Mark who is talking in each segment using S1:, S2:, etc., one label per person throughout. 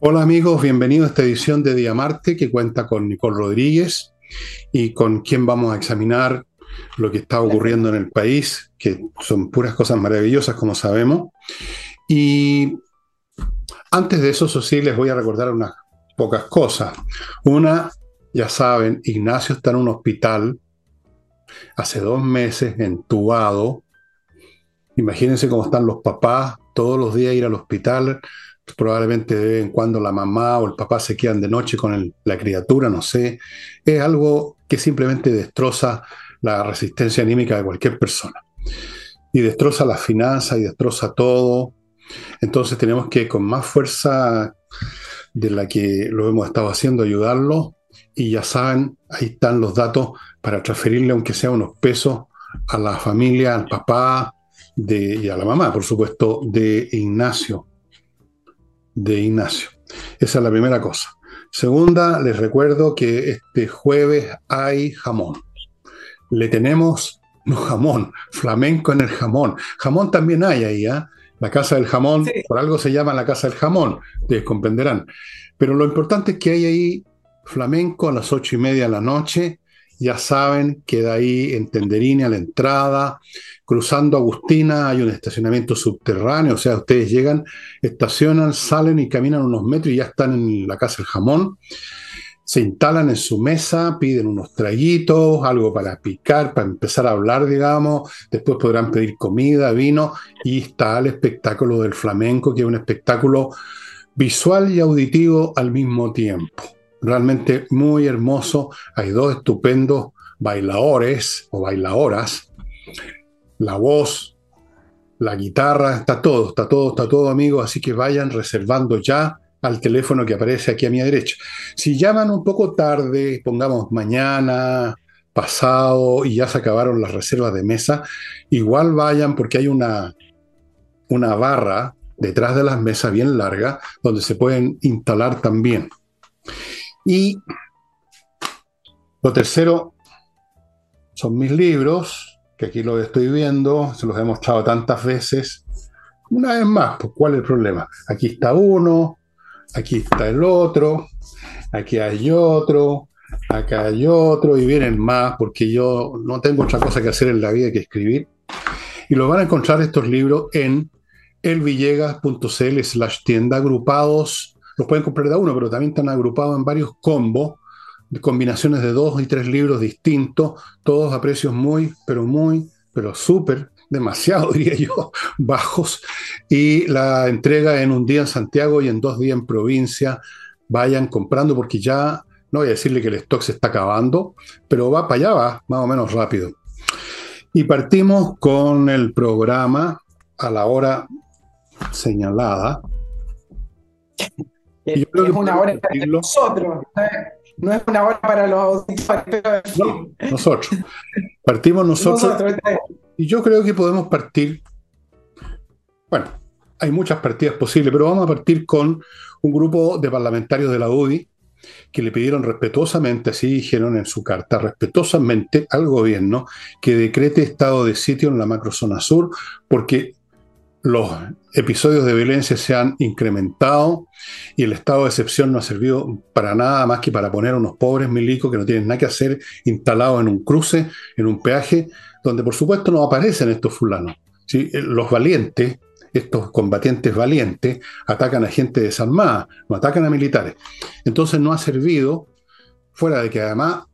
S1: Hola amigos, bienvenidos a esta edición de Día Marte que cuenta con Nicole Rodríguez y con quien vamos a examinar lo que está ocurriendo en el país, que son puras cosas maravillosas como sabemos. Y antes de eso, sí, les voy a recordar unas pocas cosas. Una, ya saben, Ignacio está en un hospital hace dos meses, entubado. Imagínense cómo están los papás, todos los días ir al hospital, probablemente de vez en cuando la mamá o el papá se quedan de noche con la criatura, no sé. Es algo que simplemente destroza la resistencia anímica de cualquier persona. Y destroza las finanzas y destroza todo. Entonces tenemos que con más fuerza de la que lo hemos estado haciendo ayudarlo. Y ya saben, ahí están los datos para transferirle, aunque sea unos pesos, a la familia, al papá de, y a la mamá, por supuesto, de Ignacio de Ignacio. Esa es la primera cosa. Segunda, les recuerdo que este jueves hay jamón. Le tenemos, no jamón, flamenco en el jamón. Jamón también hay ahí, ¿ah? La casa del jamón, por algo se llama la casa del jamón, ustedes comprenderán. Pero lo importante es que hay ahí flamenco a las ocho y media de la noche. Ya saben, queda ahí en Tenderini a la entrada. Cruzando Agustina hay un estacionamiento subterráneo, o sea, ustedes llegan, estacionan, salen y caminan unos metros y ya están en la casa del jamón. Se instalan en su mesa, piden unos traguitos, algo para picar, para empezar a hablar, digamos. Después podrán pedir comida, vino y está el espectáculo del flamenco, que es un espectáculo visual y auditivo al mismo tiempo. Realmente muy hermoso. Hay dos estupendos bailadores o bailadoras la voz, la guitarra, está todo, está todo, está todo, amigos, así que vayan reservando ya al teléfono que aparece aquí a mi derecha. Si llaman un poco tarde, pongamos mañana, pasado y ya se acabaron las reservas de mesa, igual vayan porque hay una, una barra detrás de las mesas bien larga donde se pueden instalar también. Y lo tercero son mis libros, que aquí lo estoy viendo, se los he mostrado tantas veces. Una vez más, pues ¿cuál es el problema? Aquí está uno, aquí está el otro, aquí hay otro, acá hay otro, y vienen más, porque yo no tengo otra cosa que hacer en la vida que escribir. Y lo van a encontrar estos libros en elvillegas.cl slash tienda agrupados. Los pueden comprar de uno, pero también están agrupados en varios combos combinaciones de dos y tres libros distintos, todos a precios muy, pero muy, pero súper, demasiado diría yo, bajos, y la entrega en un día en Santiago y en dos días en provincia. Vayan comprando porque ya, no voy a decirle que el stock se está acabando, pero va para allá, va más o menos rápido. Y partimos con el programa a la hora señalada.
S2: es una hora nosotros. No es una hora para los auditores.
S1: No, nosotros. Partimos nosotros. y yo creo que podemos partir. Bueno, hay muchas partidas posibles, pero vamos a partir con un grupo de parlamentarios de la UDI que le pidieron respetuosamente, así dijeron en su carta, respetuosamente al gobierno que decrete estado de sitio en la macrozona sur, porque los episodios de violencia se han incrementado y el estado de excepción no ha servido para nada más que para poner a unos pobres milicos que no tienen nada que hacer instalados en un cruce, en un peaje, donde por supuesto no aparecen estos fulanos. ¿sí? Eh, los valientes, estos combatientes valientes, atacan a gente desarmada, no atacan a militares. Entonces no ha servido, fuera de que además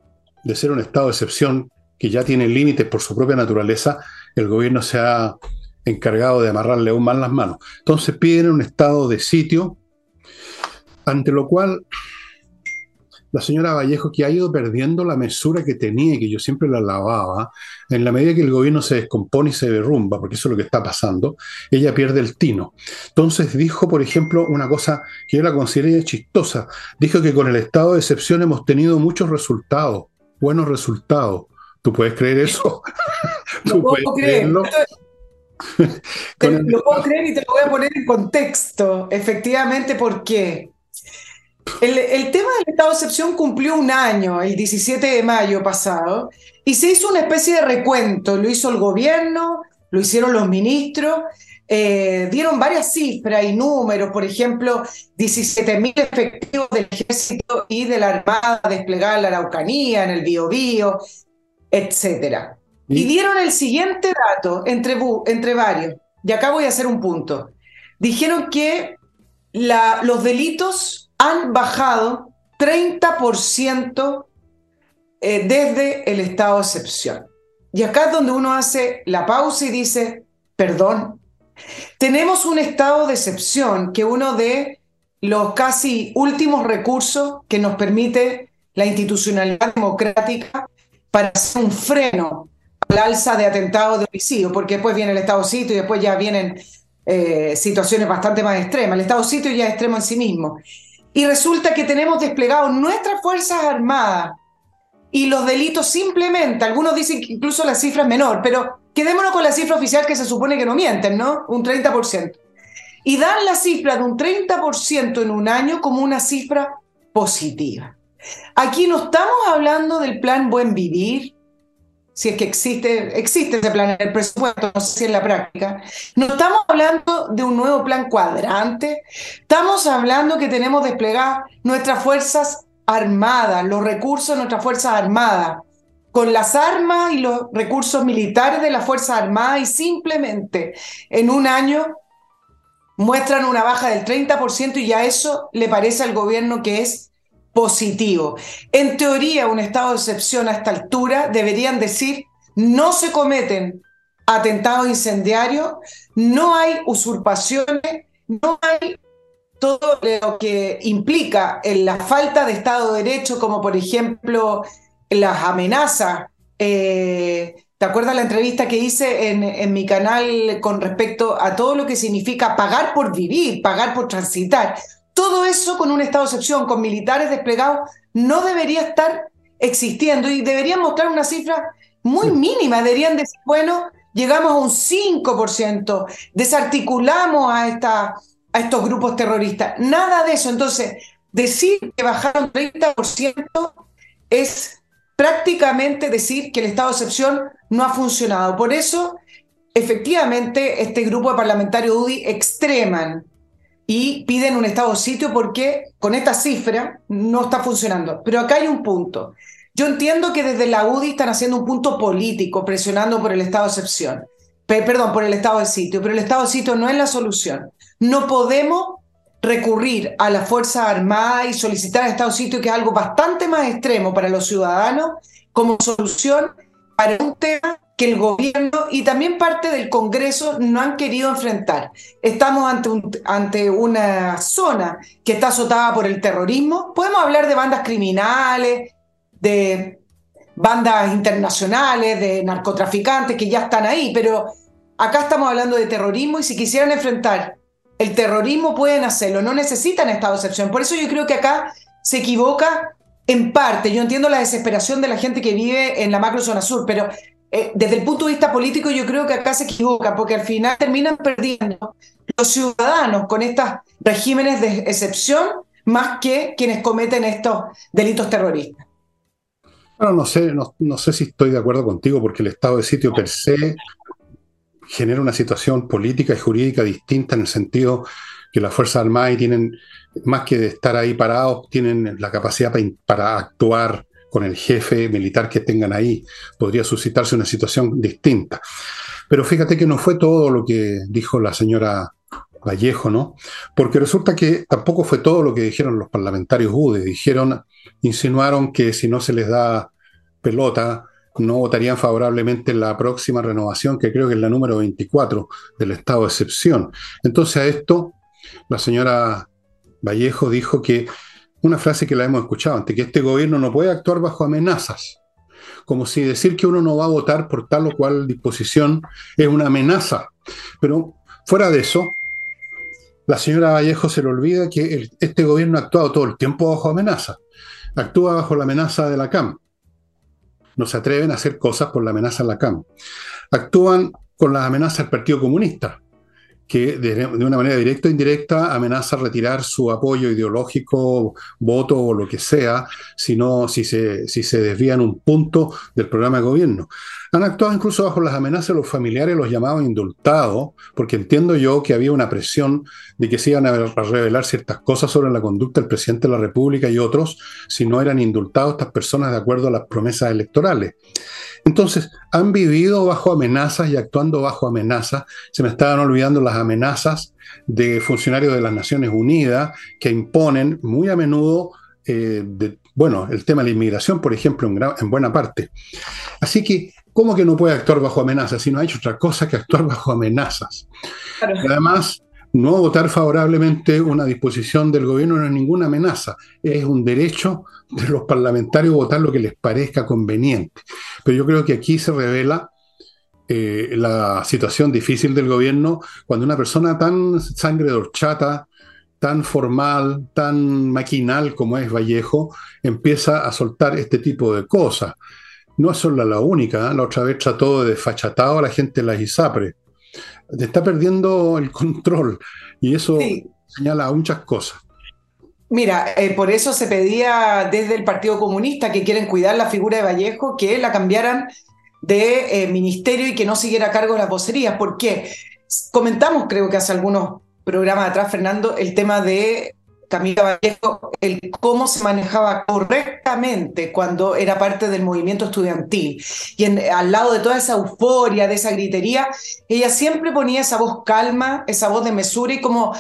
S1: de ser un estado de excepción que ya tiene límites por su propia naturaleza, el gobierno se ha encargado de amarrarle aún más las manos. Entonces piden un estado de sitio, ante lo cual la señora Vallejo, que ha ido perdiendo la mesura que tenía y que yo siempre la lavaba, en la medida que el gobierno se descompone y se derrumba, porque eso es lo que está pasando, ella pierde el tino. Entonces dijo, por ejemplo, una cosa que yo la consideré chistosa. Dijo que con el estado de excepción hemos tenido muchos resultados, buenos resultados. ¿Tú puedes creer eso?
S2: ¿Tú puedes creerlo? lo puedo creer y te lo voy a poner en contexto, efectivamente, ¿por qué? El, el, tema del estado de excepción cumplió un año, el 17 de mayo pasado, y se hizo una especie de recuento. Lo hizo el gobierno, lo hicieron los ministros, eh, dieron varias cifras y números, por ejemplo, 17.000 efectivos del ejército y de la Armada desplegada en la Araucanía, en el Biobío, etc. Y dieron el siguiente dato entre, entre varios, y acá voy a hacer un punto. Dijeron que la, los delitos han bajado 30% eh, desde el estado de excepción. Y acá es donde uno hace la pausa y dice, perdón, tenemos un estado de excepción que uno de los casi últimos recursos que nos permite la institucionalidad democrática para hacer un freno al alza de atentados de homicidio, porque después viene el estado sitio y después ya vienen eh, situaciones bastante más extremas. El estado sitio ya es extremo en sí mismo. Y resulta que tenemos desplegados nuestras Fuerzas Armadas y los delitos simplemente, algunos dicen que incluso la cifra es menor, pero quedémonos con la cifra oficial que se supone que no mienten, ¿no? Un 30%. Y dan la cifra de un 30% en un año como una cifra positiva. Aquí no estamos hablando del plan Buen Vivir, si es que existe, existe ese plan en el presupuesto, no sé si en la práctica. No estamos hablando de un nuevo plan cuadrante, estamos hablando que tenemos desplegadas nuestras fuerzas armadas, los recursos de nuestras fuerzas armadas, con las armas y los recursos militares de las fuerzas armadas y simplemente en un año muestran una baja del 30% y ya eso le parece al gobierno que es positivo. En teoría, un estado de excepción a esta altura deberían decir no se cometen atentados incendiarios, no hay usurpaciones, no hay todo lo que implica en la falta de Estado de Derecho, como por ejemplo las amenazas. Eh, ¿Te acuerdas la entrevista que hice en, en, mi canal con respecto a todo lo que significa pagar por vivir, pagar por transitar? Todo eso con un estado de excepción, con militares desplegados, no debería estar existiendo y deberían mostrar una cifra muy mínima. Deberían decir, bueno, llegamos a un 5%, desarticulamos a, esta, a estos grupos terroristas. Nada de eso. Entonces, decir que bajaron 30% es prácticamente decir que el estado de excepción no ha funcionado. Por eso, efectivamente, este grupo de parlamentarios UDI extreman y piden un estado sitio porque con esta cifra no está funcionando. Pero acá hay un punto. Yo entiendo que desde la UDI están haciendo un punto político, presionando por el estado de excepción, perdón, por el estado de sitio, pero el estado de sitio no es la solución. No podemos recurrir a la Fuerza Armada y solicitar el estado de sitio, que es algo bastante más extremo para los ciudadanos, como solución para un tema el gobierno y también parte del Congreso no han querido enfrentar. Estamos ante, ante una zona que está azotada por el terrorismo. Podemos hablar de bandas criminales, de bandas internacionales, de narcotraficantes que ya están ahí, pero acá estamos hablando de terrorismo y si quisieran enfrentar el terrorismo pueden hacerlo, no necesitan estado de excepción. Por eso yo creo que acá se equivoca en parte. Yo entiendo la desesperación de la gente que vive en la macro zona sur, pero eh, desde el punto de vista político yo creo que acá se equivoca, porque al final terminan perdiendo los ciudadanos con estos regímenes de excepción más que quienes cometen estos delitos terroristas.
S1: Bueno, no sé, no, sé si estoy de acuerdo contigo, porque el estado de sitio per se genera una situación política y jurídica distinta en el sentido que las Fuerzas Armadas tienen, más que de estar ahí parados, tienen la capacidad para actuar con el jefe militar que tengan ahí. Podría suscitarse una situación distinta. Pero fíjate que no fue todo lo que dijo la señora Vallejo, ¿no? Porque resulta que tampoco fue todo lo que dijeron los parlamentarios UDE. Dijeron, insinuaron que si no se les da pelota, no votarían favorablemente en la próxima renovación, que creo que es la número 24 del estado de excepción. Entonces a esto, la señora Vallejo dijo que una frase que la hemos escuchado antes, que este gobierno no puede actuar bajo amenazas, como si decir que uno no va a votar por tal o cual disposición es una amenaza. Pero fuera de eso, la señora Vallejo se le olvida que este gobierno ha actuado todo el tiempo bajo amenaza. Actúa bajo la amenaza de la CAM. No se atreven a hacer cosas por la amenaza de la CAM. Actúan con las amenazas del Partido Comunista que de, una manera directa o indirecta amenaza retirar su apoyo ideológico, voto o lo que sea, si, si, se, si se desvían un punto del programa de gobierno. Han actuado incluso bajo las amenazas de los familiares, los llamados indultados, porque entiendo yo que había una presión de que se iban a revelar ciertas cosas sobre la conducta del presidente de la República y otros si no eran indultados estas personas de acuerdo a las promesas electorales. Entonces, han vivido bajo amenazas y actuando bajo amenazas. Se me estaban olvidando las amenazas de funcionarios de las Naciones Unidas que imponen muy a menudo, eh, bueno, el tema de la inmigración, por ejemplo, en, buena parte. Así que, ¿cómo que no puede actuar bajo amenazas si no ha hecho otra cosa que actuar bajo amenazas? Además, no votar favorablemente una disposición del gobierno no es ninguna amenaza, es un derecho de los parlamentarios votar lo que les parezca conveniente. Pero yo creo que aquí se revela eh, la situación difícil del gobierno cuando una persona tan sangre de horchata, tan formal, tan maquinal como es Vallejo, empieza a soltar este tipo de cosas. No es solo la única, ¿eh? la otra vez trató de desfachatado a la gente de la ISAPRE está perdiendo el control y eso señala muchas cosas.
S2: Mira, eh, por eso se pedía desde el Partido Comunista que quieren cuidar la figura de Vallejo, que la cambiaran de eh, ministerio y que no siguiera a cargo de las vocerías. ¿Por qué? Comentamos, creo que hace algunos programas atrás, Fernando, el tema de Camila Vallejo, el cómo se manejaba correctamente cuando era parte del movimiento estudiantil. Y al lado de toda esa euforia, de esa gritería, ella siempre ponía esa voz calma, esa voz de mesura y como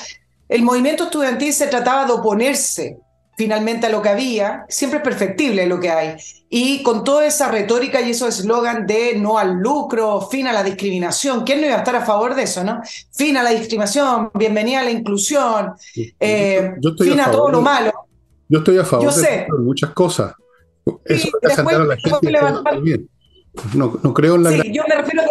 S2: el movimiento estudiantil se trataba de oponerse finalmente a lo que había, siempre es perfectible lo que hay. Y con toda esa retórica y esos eslogan de no al lucro, fin a la discriminación, ¿quién no iba a estar a favor de eso, no? Fin a la discriminación, bienvenida a la inclusión, eh, fin a, todo lo malo.
S1: Yo estoy a favor de muchas cosas. Eso después, a la gente no, no, creo en la...
S2: Sí, yo me refiero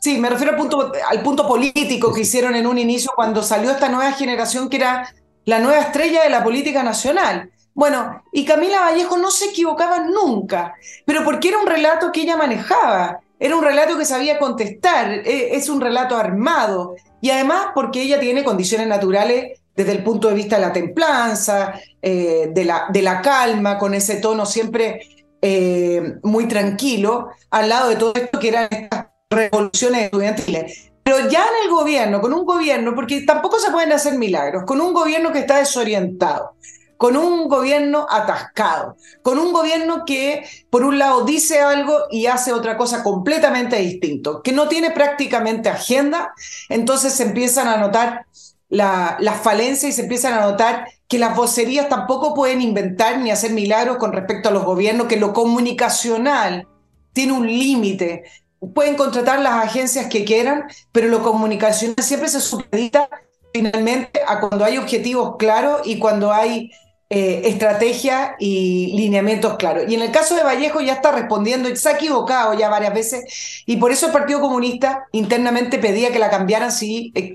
S2: Sí, me refiero al punto, al punto político que hicieron en un inicio cuando salió esta nueva generación que era la nueva estrella de la política nacional. Bueno, y Camila Vallejo no se equivocaba nunca, pero porque era un relato que ella manejaba, era un relato que sabía contestar, e, es un relato armado, y además porque ella tiene condiciones naturales desde el punto de vista de la templanza, eh, de, la, de, la, calma, con ese tono siempre eh, muy tranquilo, al lado de todo esto que eran estas revoluciones estudiantiles. Pero ya en el gobierno, con un gobierno, porque tampoco se pueden hacer milagros, con un gobierno que está desorientado, con un gobierno atascado, con un gobierno que por un lado dice algo y hace otra cosa completamente distinto, que no tiene prácticamente agenda, entonces se empiezan a notar las la falencias y se empiezan a notar que las vocerías tampoco pueden inventar ni hacer milagros con respecto a los gobiernos, que lo comunicacional tiene un límite, pueden contratar las agencias que quieran, pero lo comunicacional siempre se supedita finalmente a cuando hay objetivos claros y cuando hay eh, estrategia y lineamientos claros. Y en el caso de Vallejo ya está respondiendo, se ha equivocado ya varias veces, y por eso el Partido Comunista internamente pedía que la cambiaran si, eh,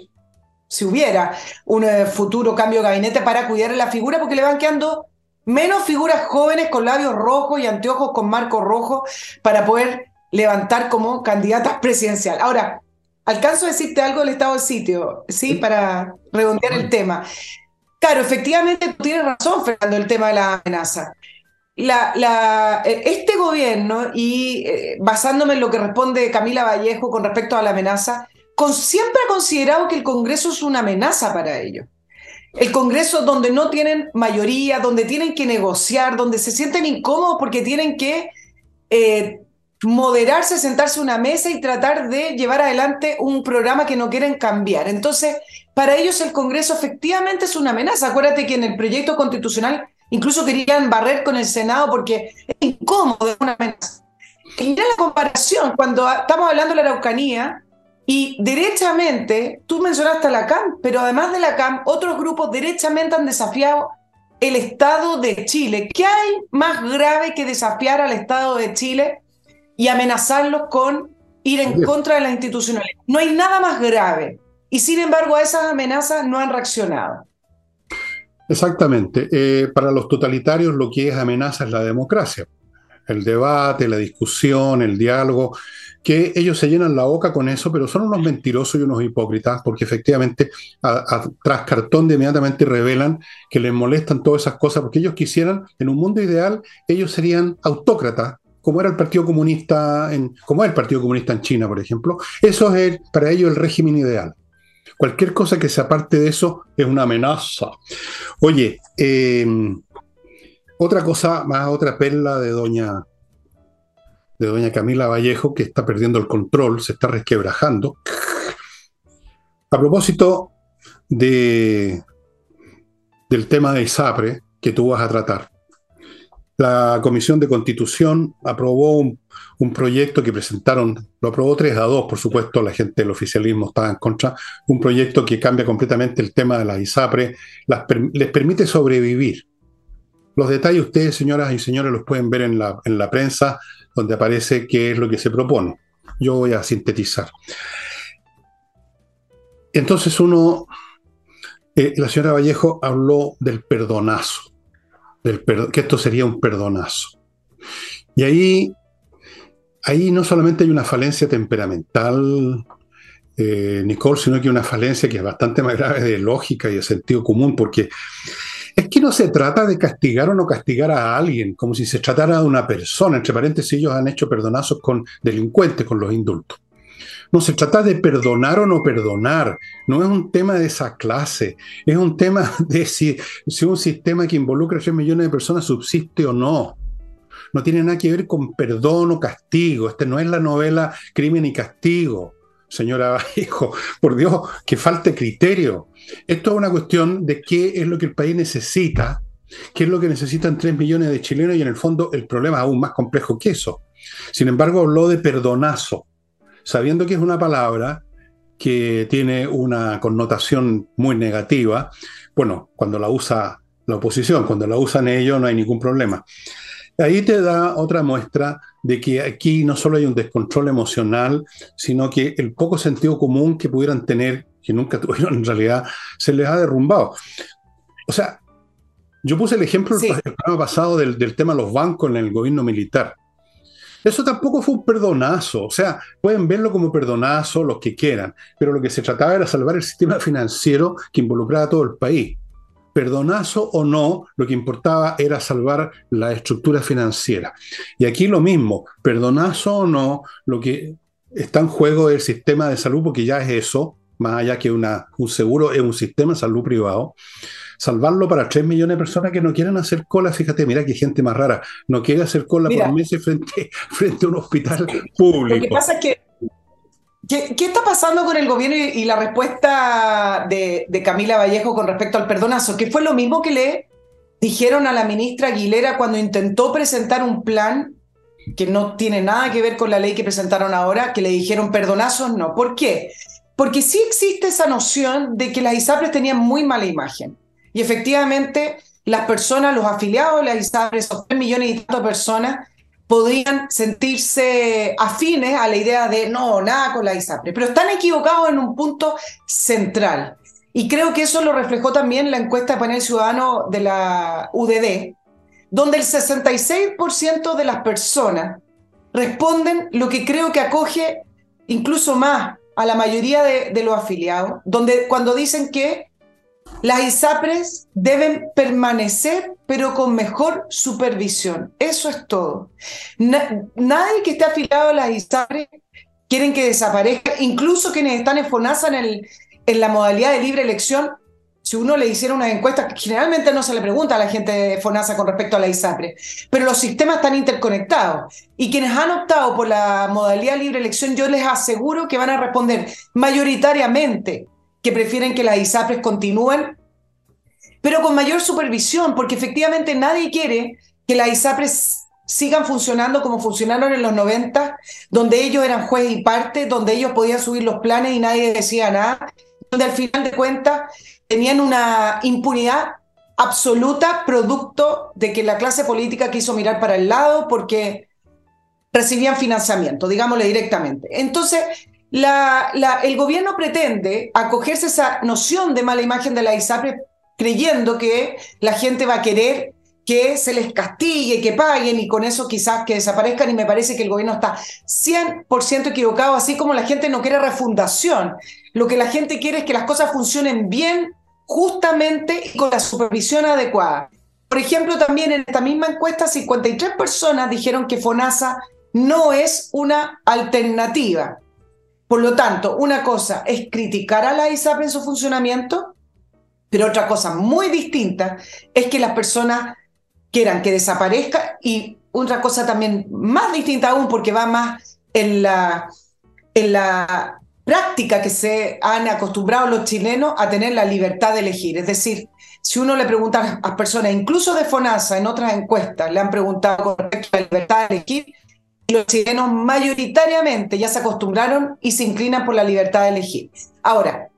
S2: si hubiera un eh, futuro cambio de gabinete para cuidar la figura, porque le van quedando menos figuras jóvenes con labios rojos y anteojos con marco rojo para poder levantar como candidata presidencial. Ahora, alcanzo a decirte algo del estado del sitio, ¿sí? Para redondear el tema. Claro, efectivamente tú tienes razón, Fernando, el tema de la amenaza. La, la, eh, este gobierno, y eh, basándome en lo que responde Camila Vallejo con respecto a la amenaza, con, siempre ha considerado que el Congreso es una amenaza para ellos. El Congreso donde no tienen mayoría, donde tienen que negociar, donde se sienten incómodos porque tienen que eh, moderarse, sentarse a una mesa y tratar de llevar adelante un programa que no quieren cambiar. Entonces, para ellos el Congreso efectivamente es una amenaza. Acuérdate que en el proyecto constitucional incluso querían barrer con el Senado porque es incómodo, es una amenaza. Mira la comparación, cuando estamos hablando de la Araucanía, y derechamente, tú mencionaste a la CAM, pero además de la CAM, otros grupos derechamente han desafiado el Estado de Chile. ¿Qué hay más grave que desafiar al Estado de Chile y amenazarlos con ir en contra de las institucionales. No hay nada más grave. Y sin embargo a esas amenazas no han reaccionado.
S1: Exactamente. Eh, para los totalitarios lo que es amenaza es la democracia. El debate, la discusión, el diálogo, que ellos se llenan la boca con eso, pero son unos mentirosos y unos hipócritas, porque efectivamente tras cartón de inmediatamente revelan que les molestan todas esas cosas, porque ellos quisieran, en un mundo ideal, ellos serían autócratas, como era el Partido Comunista, en, como es el Partido Comunista en China, por ejemplo, eso es para ellos el régimen ideal. Cualquier cosa que se aparte de eso es una amenaza. Oye, em, otra cosa, más otra perla de doña, de doña Camila Vallejo, que está perdiendo el control, se está resquebrajando. A propósito de, del tema de ISAPRE que tú vas a tratar. La Comisión de Constitución aprobó un, proyecto que presentaron, lo aprobó 3 a 2, por supuesto, la gente del oficialismo estaba en contra, un proyecto que cambia completamente el tema de la ISAPRE, les permite sobrevivir. Los detalles ustedes, señoras y señores, los pueden ver en la, en la prensa, donde aparece qué es lo que se propone. Yo voy a sintetizar. Entonces uno, eh, la señora Vallejo habló del perdonazo que esto sería un perdonazo. Y ahí, ahí no solamente hay una falencia temperamental, eh, Nicole, sino que una falencia que es bastante más grave de lógica y de sentido común, porque es que no se trata de castigar o no castigar a alguien, como si se tratara de una persona. Entre paréntesis, ellos han hecho perdonazos con delincuentes, con los indultos. No se trata de perdonar o no perdonar, no es un tema de esa clase, es un tema de si, si un sistema que involucra a 3 millones de personas subsiste o no. No tiene nada que ver con perdón o castigo. Este no es la novela Crimen y Castigo, señora Vallejo. Por Dios, que falte criterio. Esto es una cuestión de qué es lo que el país necesita, qué es lo que necesitan 3 millones de chilenos y en el fondo el problema es aún más complejo que eso. Sin embargo, habló de perdonazo sabiendo que es una palabra que tiene una connotación muy negativa, bueno, cuando la usa la oposición, cuando la usan ellos no hay ningún problema. Ahí te da otra muestra de que aquí no solo hay un descontrol emocional, sino que el poco sentido común que pudieran tener, que nunca tuvieron en realidad, se les ha derrumbado. O sea, yo puse el ejemplo el programa pasado del, del tema de los bancos en el gobierno militar. Eso tampoco fue un perdonazo, o sea, pueden verlo como perdonazo los que quieran, pero lo que se trataba era salvar el sistema financiero que involucraba a todo el país. Perdonazo o no, lo que importaba era salvar la estructura financiera. Y aquí lo mismo, perdonazo o no, lo que está en juego es el sistema de salud, porque ya es eso, más allá que una, un seguro, es un sistema de salud privado salvarlo para 3 millones de personas que no quieren hacer cola. Fíjate, mira qué gente más rara. No quiere hacer cola por meses frente, frente a un hospital público.
S2: Lo que pasa es que ¿Qué, está pasando con el gobierno y, la respuesta de, de, Camila Vallejo con respecto al perdonazo? Que fue lo mismo que le dijeron a la ministra Aguilera cuando intentó presentar un plan que no tiene nada que ver con la ley que presentaron ahora, que le dijeron perdonazos, no. ¿Por qué? Porque sí existe esa noción de que las ISAPRES tenían muy mala imagen. Y efectivamente, las personas, los afiliados de la ISAPRE, esos 3 millones y tantas personas, podrían sentirse afines a la idea de no, nada con la ISAPRE, pero están equivocados en un punto central. Y creo que eso lo reflejó también la encuesta de panel ciudadano de la UDD, donde el 66% de las personas responden lo que creo que acoge incluso más a la mayoría de, los afiliados, donde cuando dicen que las ISAPRES deben permanecer, pero con mejor supervisión. Eso es todo. nadie que esté afiliado a las ISAPRES quieren que desaparezca, incluso quienes están en FONASA en, en la modalidad de libre elección. Si uno le hiciera una encuesta, generalmente no se le pregunta a la gente de FONASA con respecto a la ISAPRE, pero los sistemas están interconectados. Y quienes han optado por la modalidad libre elección, yo les aseguro que van a responder mayoritariamente que prefieren que las ISAPRES continúen, pero con mayor supervisión, porque efectivamente nadie quiere que las ISAPRES sigan funcionando como funcionaron en los 90, donde ellos eran juez y parte, donde ellos podían subir los planes y nadie decía nada, donde al final de cuentas tenían una impunidad absoluta producto de que la clase política quiso mirar para el lado porque recibían financiamiento, digámosle directamente. Entonces, el gobierno pretende acogerse a esa noción de mala imagen de la ISAPRE creyendo que la gente va a querer que se les castigue, que paguen y con eso quizás que desaparezcan y me parece que el gobierno está 100% equivocado, así como la gente no quiere refundación. Lo que la gente quiere es que las cosas funcionen bien, justamente con la supervisión adecuada. Por ejemplo, también en esta misma encuesta, 53 personas dijeron que FONASA no es una alternativa. Por lo tanto, una cosa es criticar a la ISAP en su funcionamiento, pero otra cosa muy distinta es que las personas quieran que desaparezca y otra cosa también más distinta aún porque va más en la, en la práctica que se han acostumbrado los chilenos a tener la libertad de elegir. Es decir, si uno le pregunta a las personas, incluso de FONASA, en otras encuestas, le han preguntado con respecto a la libertad de elegir, los chilenos mayoritariamente ya se acostumbraron y se inclinan por la libertad de elegir. Ahora,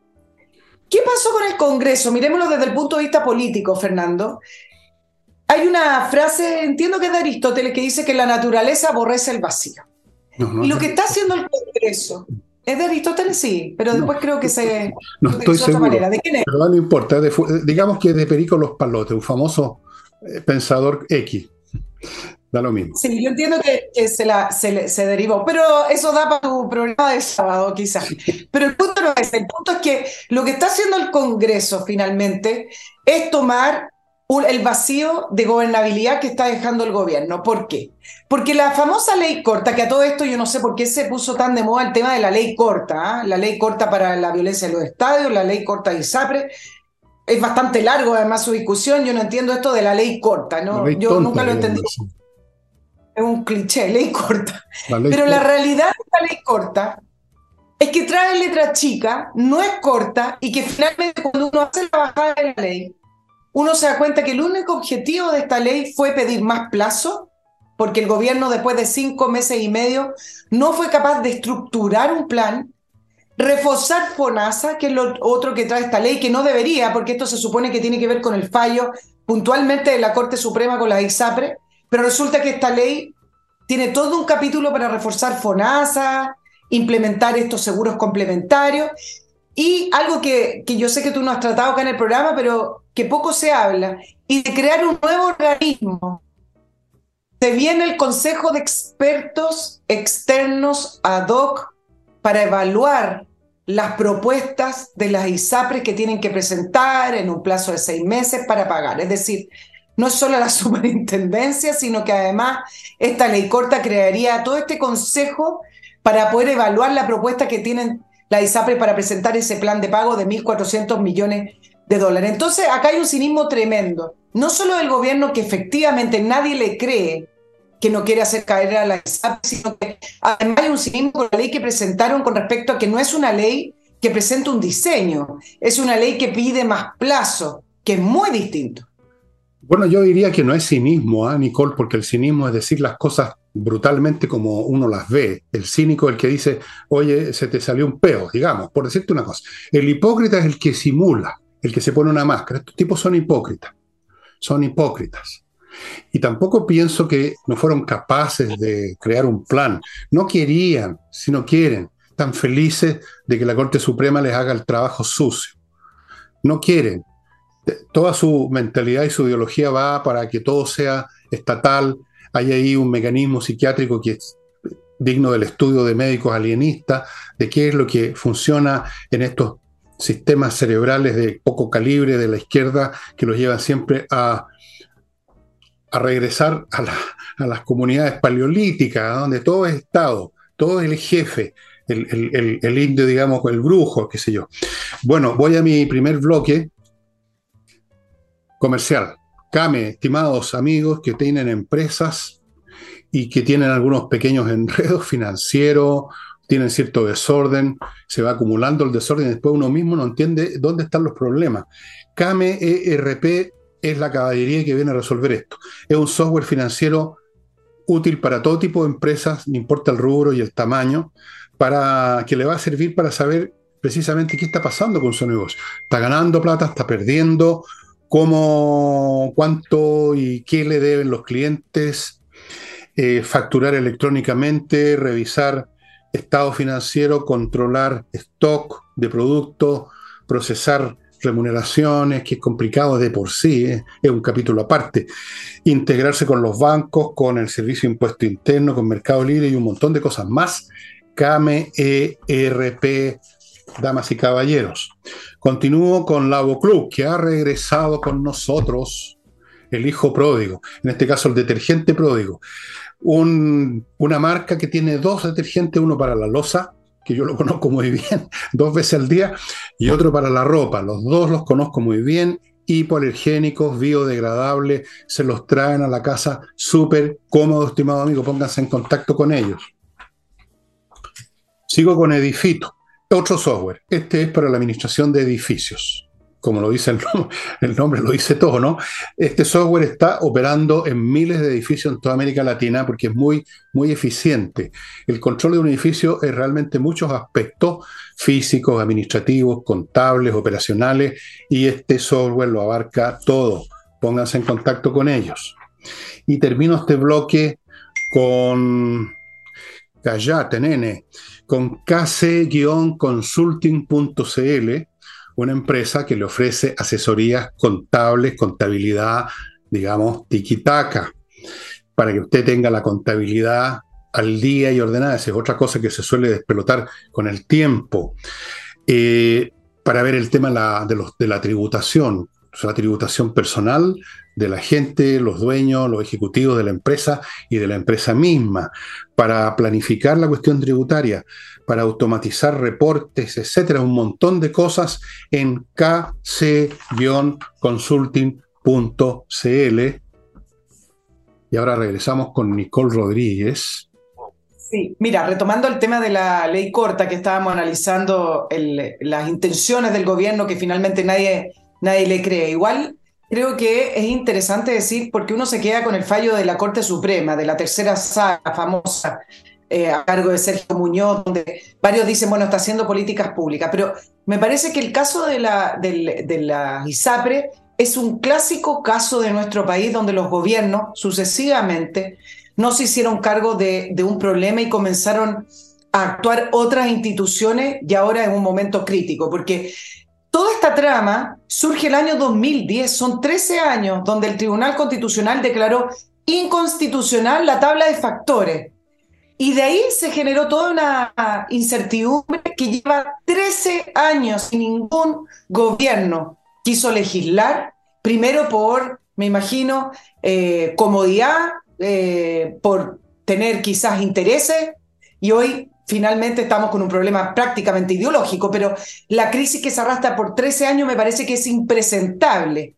S2: ¿qué pasó con el Congreso? Miremoslo desde el punto de vista político, Fernando. Hay una frase, entiendo que es de Aristóteles, que dice que la naturaleza aborrece el vacío. y lo que está haciendo el Congreso es de Aristóteles, sí, pero después creo que se.
S1: No estoy seguro. Manera. ¿De quién es? Pero no importa. digamos que es de Perico Los Palotes, un famoso eh, pensador X. Da lo mismo.
S2: Sí, yo entiendo que, se, la, se, derivó, pero eso da para tu programa de sábado, quizás. Pero el punto no es, el punto es que lo que está haciendo el Congreso finalmente es tomar el vacío de gobernabilidad que está dejando el gobierno. ¿Por qué? Porque la famosa ley corta, que a todo esto yo no sé por qué se puso tan de moda el tema de la ley corta, ¿ah? la ley corta para la violencia en los estadios, la ley corta de ISAPRE, es bastante largo además su discusión, yo no entiendo esto de la ley corta, ¿no? yo nunca lo entendí. Es un cliché, ley corta. Pero la realidad de esta ley corta es que trae letra chica, no es corta y que finalmente cuando uno hace la bajada de la ley, uno se da cuenta que el único objetivo de esta ley fue pedir más plazo, porque el gobierno después de cinco meses y medio no fue capaz de estructurar un plan, reforzar FONASA, que es lo otro que trae esta ley, que no debería, porque esto se supone que tiene que ver con el fallo puntualmente de la Corte Suprema con la ISAPRE, pero resulta que esta ley tiene todo un capítulo para reforzar FONASA, implementar estos seguros complementarios y algo que, que, yo sé que tú no has tratado acá en el programa, pero que poco se habla, y de crear un nuevo organismo. Se viene el Consejo de Expertos Externos ad hoc para evaluar las propuestas de las ISAPRES que tienen que presentar en un plazo de seis meses para pagar. Es decir, no solo la superintendencia, sino que además esta ley corta crearía todo este consejo para poder evaluar la propuesta que tienen la ISAPRE para presentar ese plan de pago de 1.400 millones de dólares. Entonces, acá hay un cinismo tremendo. No solo del gobierno que efectivamente nadie le cree que no quiere hacer caer a la ISAPRE, sino que además hay un cinismo con la ley que presentaron con respecto a que no es una ley que presenta un diseño, es una ley que pide más plazo, que es muy distinto.
S1: Bueno, yo diría que no es cinismo, ¿eh, Nicole, porque el cinismo es decir las cosas brutalmente como uno las ve. El cínico es el que dice, oye, se te salió un peo, digamos, por decirte una cosa. El hipócrita es el que simula, el que se pone una máscara. Estos tipos son hipócritas, son hipócritas. Y tampoco pienso que no fueron capaces de crear un plan. No querían, si no quieren, están felices de que la Corte Suprema les haga el trabajo sucio. No quieren. Toda su mentalidad y su ideología va para que todo sea estatal, hay ahí un mecanismo psiquiátrico que es digno del estudio de médicos alienistas, de qué es lo que funciona en estos sistemas cerebrales de poco calibre de la izquierda que los llevan siempre a, a regresar a, las comunidades paleolíticas, donde todo es Estado, todo es el jefe, el, el, indio, digamos, el brujo, qué sé yo. Bueno, voy a mi primer bloque comercial. Came, estimados amigos que tienen empresas y que tienen algunos pequeños enredos financieros, tienen cierto desorden, se va acumulando el desorden después uno mismo no entiende dónde están los problemas. Came ERP es la caballería que viene a resolver esto. Es un software financiero útil para todo tipo de empresas, no importa el rubro y el tamaño, para que le va a servir para saber precisamente qué está pasando con su negocio. Está ganando plata, está perdiendo, cómo, cuánto y qué le deben los clientes, eh, facturar electrónicamente, revisar estado financiero, controlar stock de productos, procesar remuneraciones, que es complicado de por sí, eh, es un capítulo aparte, integrarse con los bancos, con el Servicio de Impuesto Interno, con Mercado Libre y un montón de cosas más. CAME, ERP, damas y caballeros. Continúo con Lavo Club, que ha regresado con nosotros el hijo pródigo, en este caso el detergente pródigo. Una marca que tiene dos detergentes, uno para la losa, que yo lo conozco muy bien, dos veces al día, y otro para la ropa. Los dos los conozco muy bien, hipoalergénicos, biodegradables, se los traen a la casa súper cómodo, estimado amigo, pónganse en contacto con ellos. Sigo con Edifito, otro software. Este es para la administración de edificios como lo dice el nombre, lo dice todo, ¿no? Este software está operando en miles de edificios en toda América Latina porque es muy, muy eficiente. El control de un edificio es realmente muchos aspectos físicos, administrativos, contables, operacionales, y este software lo abarca todo. Pónganse en contacto con ellos. Y termino este bloque con Callate, nene, con kc-consulting.cl una empresa que le ofrece asesorías contables, contabilidad, digamos, tiquitaca, para que usted tenga la contabilidad al día y ordenada. Esa es otra cosa que se suele despelotar con el tiempo. Eh, para ver el tema de, la tributación, la tributación personal de la gente, los dueños, los ejecutivos de la empresa y de la empresa misma, para planificar la cuestión tributaria, para automatizar reportes, etcétera, un montón de cosas en kc-consulting.cl. Y ahora regresamos con Nicole Rodríguez.
S2: Sí, mira, retomando el tema de la ley corta que estábamos analizando, las intenciones del gobierno que finalmente nadie, nadie le cree. Igual creo que es interesante decir, porque uno se queda con el fallo de la Corte Suprema, de la tercera saga famosa, eh, a cargo de Sergio Muñoz, donde varios dicen, bueno, está haciendo políticas públicas, pero me parece que el caso de la, de, la ISAPRE es un clásico caso de nuestro país donde los gobiernos sucesivamente no se hicieron cargo de, de un problema y comenzaron a actuar otras instituciones y ahora es un momento crítico, porque Toda esta trama surge el año 2010, son 13 años donde el Tribunal Constitucional declaró inconstitucional la tabla de factores. Y de ahí se generó toda una incertidumbre que lleva 13 años y ningún gobierno. Quiso legislar, primero por, me imagino, eh, comodidad, eh, por tener quizás intereses, y hoy finalmente estamos con un problema prácticamente ideológico, pero la crisis que se arrastra por 13 años me parece que es impresentable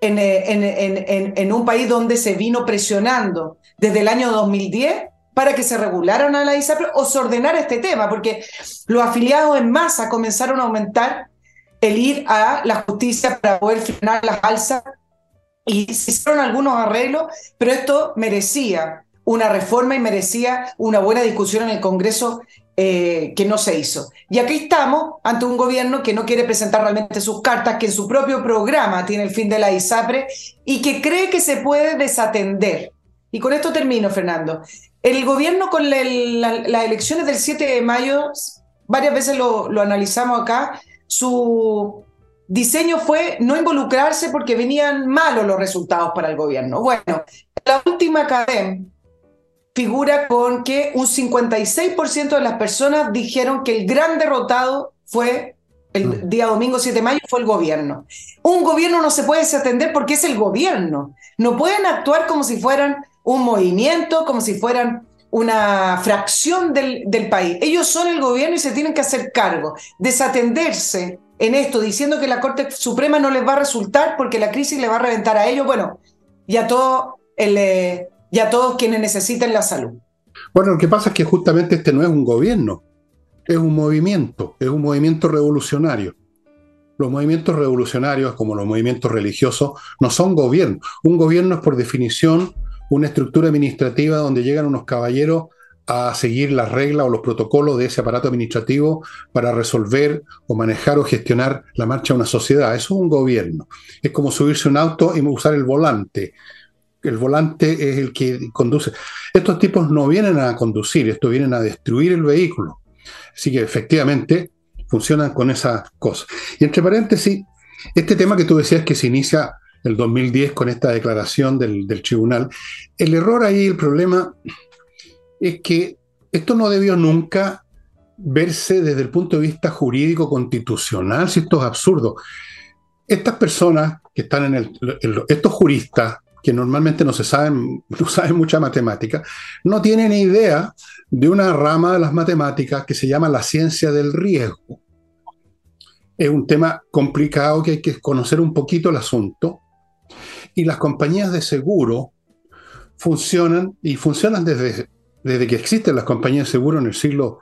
S2: en, eh, en un país donde se vino presionando desde el año 2010 para que se regularan a la ISAPRE o se ordenara este tema, porque los afiliados en masa comenzaron a aumentar el ir a la justicia para poder frenar las alzas y se hicieron algunos arreglos, pero esto merecía una reforma y merecía una buena discusión en el Congreso eh, que no se hizo. Y aquí estamos ante un gobierno que no quiere presentar realmente sus cartas, que en su propio programa tiene el fin de la ISAPRE y que cree que se puede desatender. Y con esto termino, Fernando. El gobierno con las elecciones del 7 de mayo, varias veces lo, analizamos acá, su diseño fue no involucrarse porque venían malos los resultados para el gobierno. Bueno, la última cadena figura con que un 56% de las personas dijeron que el gran derrotado fue el mm. día domingo 7 de mayo fue el gobierno. Un gobierno no se puede desatender porque es el gobierno. No pueden actuar como si fueran un movimiento, como si fueran una fracción del, del, país. Ellos son el gobierno y se tienen que hacer cargo. Desatenderse en esto, diciendo que la Corte Suprema no les va a resultar porque la crisis le va a reventar a ellos, bueno, y a, todo el, eh, y a todos quienes necesiten la salud.
S1: Bueno, lo que pasa es que justamente este no es un gobierno, es un movimiento, es un movimiento revolucionario. Los movimientos revolucionarios, como los movimientos religiosos, no son gobiernos. Un gobierno es por definición una estructura administrativa donde llegan unos caballeros a seguir las reglas o los protocolos de ese aparato administrativo para resolver o manejar o gestionar la marcha de una sociedad. Eso es un gobierno. Es como subirse un auto y usar el volante. El volante es el que conduce. Estos tipos no vienen a conducir, estos vienen a destruir el vehículo. Así que efectivamente funcionan con esa cosa. Y entre paréntesis, este tema que tú decías que se inicia el 2010 con esta declaración del, tribunal. El error ahí, el problema, es que esto no debió nunca verse desde el punto de vista jurídico constitucional, si esto es absurdo. estas personas que están en el, estos juristas que normalmente no se saben, no saben mucha matemática, no tienen idea de una rama de las matemáticas que se llama la ciencia del riesgo. Es un tema complicado que hay que conocer un poquito el asunto. Y las compañías de seguro funcionan y funcionan desde, desde que existen las compañías de seguro en el siglo,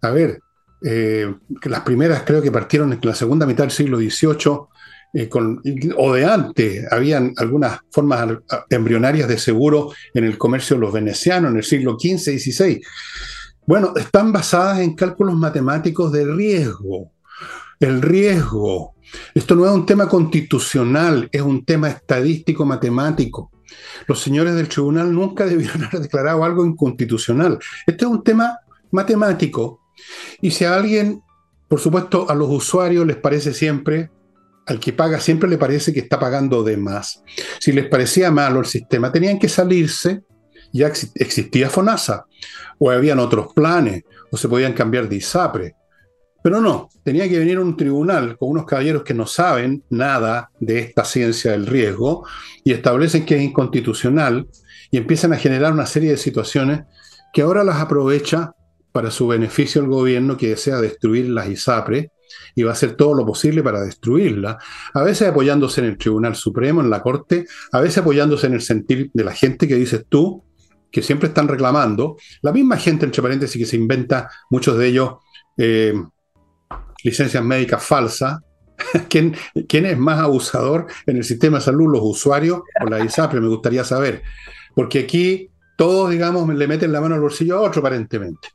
S1: a ver, eh, las primeras creo que partieron en la segunda mitad del siglo XVIII eh, o de antes, habían algunas formas embrionarias de seguro en el comercio de los venecianos en el siglo XV y XVI. Bueno, están basadas en cálculos matemáticos de riesgo. El riesgo. Esto no es un tema constitucional, es un tema estadístico matemático. Los señores del tribunal nunca debieron haber declarado algo inconstitucional. Esto es un tema matemático. Y si a alguien, por supuesto, a los usuarios les parece siempre al que paga siempre le parece que está pagando de más. Si les parecía malo el sistema, tenían que salirse, ya existía FONASA, o habían otros planes, o se podían cambiar de ISAPRE. Pero no, tenía que venir un tribunal con unos caballeros que no saben nada de esta ciencia del riesgo y establecen que es inconstitucional y empiezan a generar una serie de situaciones que ahora las aprovecha para su beneficio el gobierno que desea destruir las ISAPRE y va a hacer todo lo posible para destruirla, a veces apoyándose en el Tribunal Supremo, en la Corte, a veces apoyándose en el sentir de la gente que dices tú, que siempre están reclamando, la misma gente, entre paréntesis, que se inventa, muchos de ellos, eh, licencias médicas falsas. ¿Quién, ¿Quién, es más abusador en el sistema de salud, los usuarios o la ISAPRE? Me gustaría saber. Porque aquí todos, digamos, le meten la mano al bolsillo a otro, aparentemente.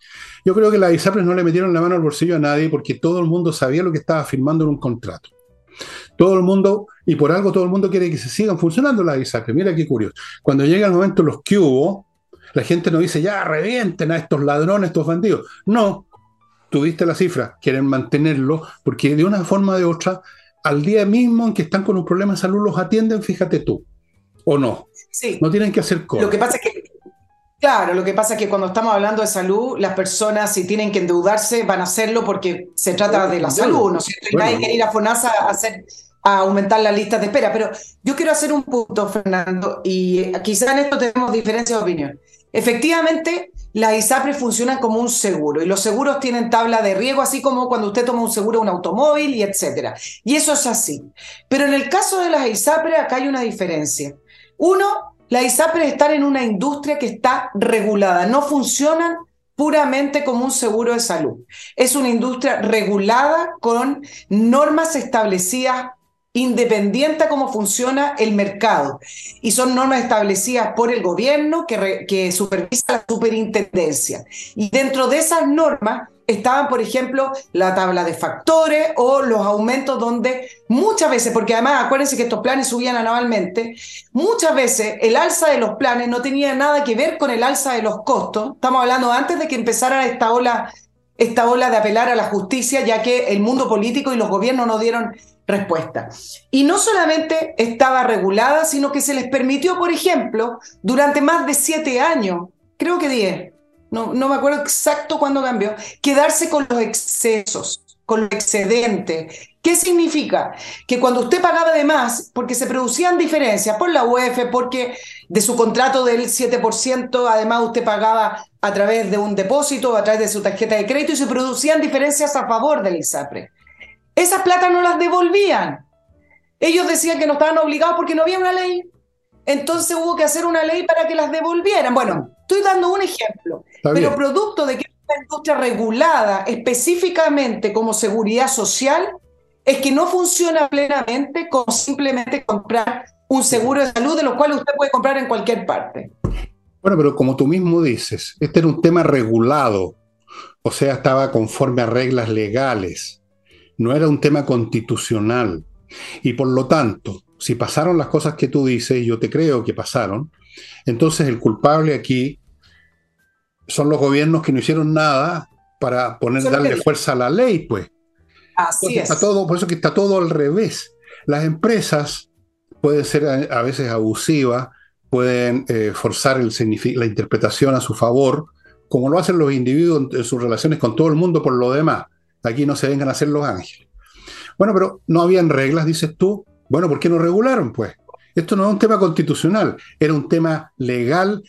S1: Yo creo que las ISAPRES no le metieron la mano al bolsillo a nadie porque todo el mundo sabía lo que estaba firmando en un contrato. Todo el mundo, y por algo todo el mundo quiere que se sigan funcionando las ISAPRES. Mira qué curioso. Cuando llega el momento los que hubo, la gente no dice, ya, revienten a estos ladrones, estos bandidos. No, tuviste la cifra, quieren mantenerlo porque de una forma o de otra, al día mismo en que están con un problema de salud los atienden, fíjate tú. ¿O no?
S2: Sí.
S1: No tienen que hacer cosas.
S2: Lo que pasa es que Claro, lo que pasa es que cuando estamos hablando de salud, las personas si tienen que endeudarse van a hacerlo porque se trata de la salud, ¿no es cierto? Y nadie quiere ir a FONASA a, hacer, a aumentar las listas de espera. Pero yo quiero hacer un punto, Fernando, y quizá en esto tenemos diferencias de opinión. Efectivamente, las ISAPRES funcionan como un seguro y los seguros tienen tabla de riesgo, así como cuando usted toma un seguro de un automóvil y etcétera. Y eso es así. Pero en el caso de las ISAPRES, acá hay una diferencia. Uno, la ISAPRE están en una industria que está regulada, no funcionan puramente como un seguro de salud. Es una industria regulada con normas establecidas independiente a cómo funciona el mercado. Y son normas establecidas por el gobierno que, que supervisa la superintendencia. Y dentro de esas normas estaban, por ejemplo, la tabla de factores o los aumentos donde muchas veces, porque además acuérdense que estos planes subían anualmente, muchas veces el alza de los planes no tenía nada que ver con el alza de los costos. Estamos hablando antes de que empezara esta ola, esta ola de apelar a la justicia, ya que el mundo político y los gobiernos no dieron respuesta. Y no solamente estaba regulada, sino que se les permitió, por ejemplo, durante más de siete años, creo que diez, no, no me acuerdo exacto cuándo cambió, quedarse con los excesos, con los excedentes. ¿Qué significa? Que cuando usted pagaba de más, porque se producían diferencias por la UEF, porque de su contrato del 7%, además usted pagaba a través de un depósito o a través de su tarjeta de crédito y se producían diferencias a favor del ISAPRE. Esas platas no las devolvían. Ellos decían que no estaban obligados porque no había una ley. Entonces hubo que hacer una ley para que las devolvieran. Bueno, estoy dando un ejemplo, pero producto de que una industria regulada específicamente como seguridad social, es que no funciona plenamente como simplemente comprar un seguro de salud de lo cual usted puede comprar en cualquier parte.
S1: Bueno, pero como tú mismo dices, este era un tema regulado, o sea, estaba conforme a reglas legales, no era un tema constitucional. Y por lo tanto, si pasaron las cosas que tú dices, y yo te creo que pasaron, entonces el culpable aquí son los gobiernos que no hicieron nada para poner, darle fuerza a la ley, pues.
S2: Así es.
S1: Está todo, por eso que está todo al revés. Las empresas pueden ser a, veces abusivas, pueden eh, forzar el la interpretación a su favor, como lo hacen los individuos en sus relaciones con todo el mundo por lo demás. Aquí no se vengan a hacer los ángeles. Bueno, pero no habían reglas, dices tú, Bueno, ¿por qué no regularon, pues? Esto no es un tema constitucional, era un tema legal,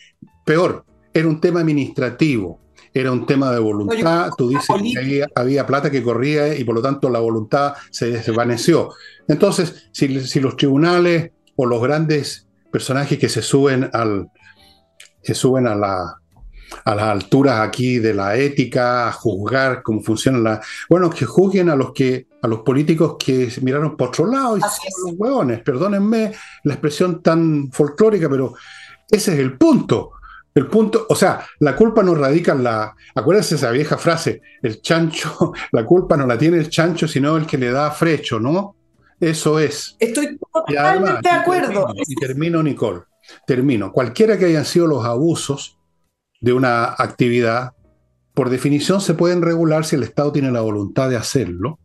S1: peor, era un tema administrativo, era un tema de voluntad. Tú dices que había, plata que corría y por lo tanto la voluntad se desvaneció. Entonces, si, si los tribunales o los grandes personajes que se suben al que suben a la, a las alturas aquí de la ética, a juzgar cómo funciona la. Bueno, que juzguen a los que, a los políticos que miraron por otro lado y son los hueones. Perdónenme la expresión tan folclórica, pero ese es el punto. El punto, o sea, la culpa no radica en la. Acuérdense esa vieja frase: el chancho, la culpa no la tiene el chancho, sino el que le da frecho, ¿no? Eso es.
S2: Estoy totalmente de acuerdo.
S1: y termino, Nicole. Termino. Cualquiera que hayan sido los abusos, de una actividad, por definición se pueden regular si el Estado tiene la voluntad de hacerlo.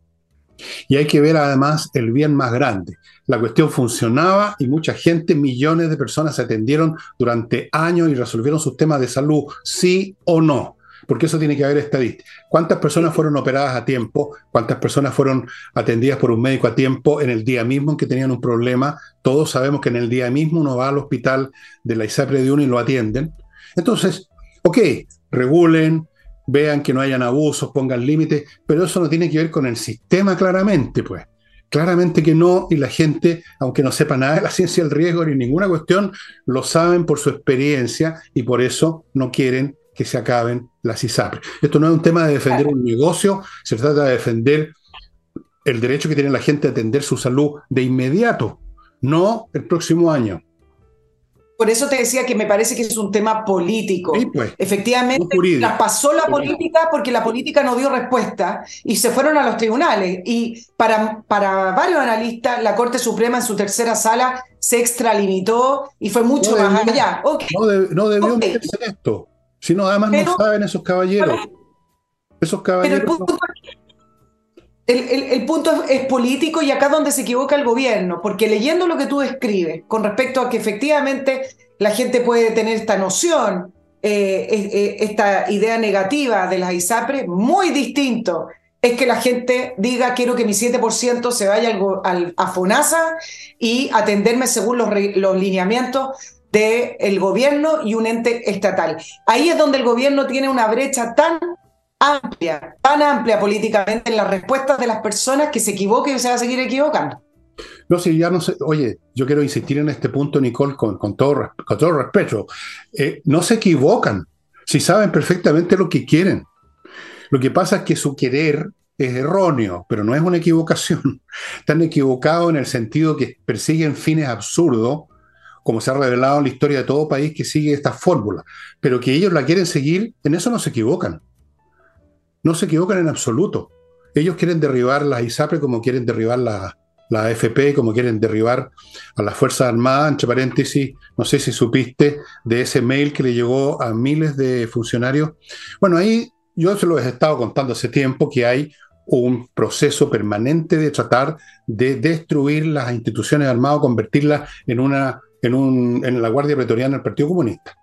S1: Y hay que ver además el bien más grande. La cuestión funcionaba y mucha gente, millones de personas se atendieron durante años y resolvieron sus temas de salud, sí o no. Porque eso tiene que haber estadística. ¿Cuántas personas fueron operadas a tiempo? ¿Cuántas personas fueron atendidas por un médico a tiempo en el día mismo en que tenían un problema? Todos sabemos que en el día mismo uno va al hospital de la ISAPRE de uno y lo atienden. Entonces, Ok, regulen, vean que no hayan abusos, pongan límites, pero eso no tiene que ver con el sistema claramente, pues. Claramente que no, y la gente, aunque no sepa nada de la ciencia del riesgo ni ninguna cuestión, lo saben por su experiencia y por eso no quieren que se acaben las ISAPRES. Esto no es un tema de defender un negocio, se trata de defender el derecho que tiene la gente a atender su salud de inmediato, no el próximo año.
S2: Por eso te decía que me parece que es un tema político. Pues, Efectivamente, pasó la política porque la política no dio respuesta y se fueron a los tribunales. Y para, para varios analistas, la Corte Suprema en su tercera sala se extralimitó y fue mucho más allá.
S1: No, debió meterse en esto. Si no, además no saben esos caballeros. Esos caballeros.
S2: El, punto es, político y acá donde se equivoca el gobierno, porque leyendo lo que tú describes con respecto a que efectivamente la gente puede tener esta noción, eh, eh, esta idea negativa de las ISAPRE, muy distinto es que la gente diga quiero que mi 7% se vaya al, a FONASA y atenderme según los, los lineamientos del gobierno y un ente estatal. Ahí es donde el gobierno tiene una brecha tan amplia, tan amplia políticamente en las respuestas de las personas que se equivoquen y se va a seguir equivocando.
S1: No sé, ya no sé. Oye, yo quiero insistir en este punto, Nicole, con, todo, con todo respeto. Eh, no se equivocan, si saben perfectamente lo que quieren. Lo que pasa es que su querer es erróneo, pero no es una equivocación. Están equivocados en el sentido que persiguen fines absurdos, como se ha revelado en la historia de todo país que sigue esta fórmula. Pero que ellos la quieren seguir, en eso no se equivocan no se equivocan en absoluto. Ellos quieren derribar la ISAPRE como quieren derribar la, la AFP, como quieren derribar a las Fuerzas Armadas, entre paréntesis, no sé si supiste de ese mail que le llegó a miles de funcionarios. Bueno, ahí yo se lo he estado contando hace tiempo que hay un proceso permanente de tratar de destruir las instituciones armadas, convertirlas en una en, un, en la Guardia Pretoriana del Partido Comunista.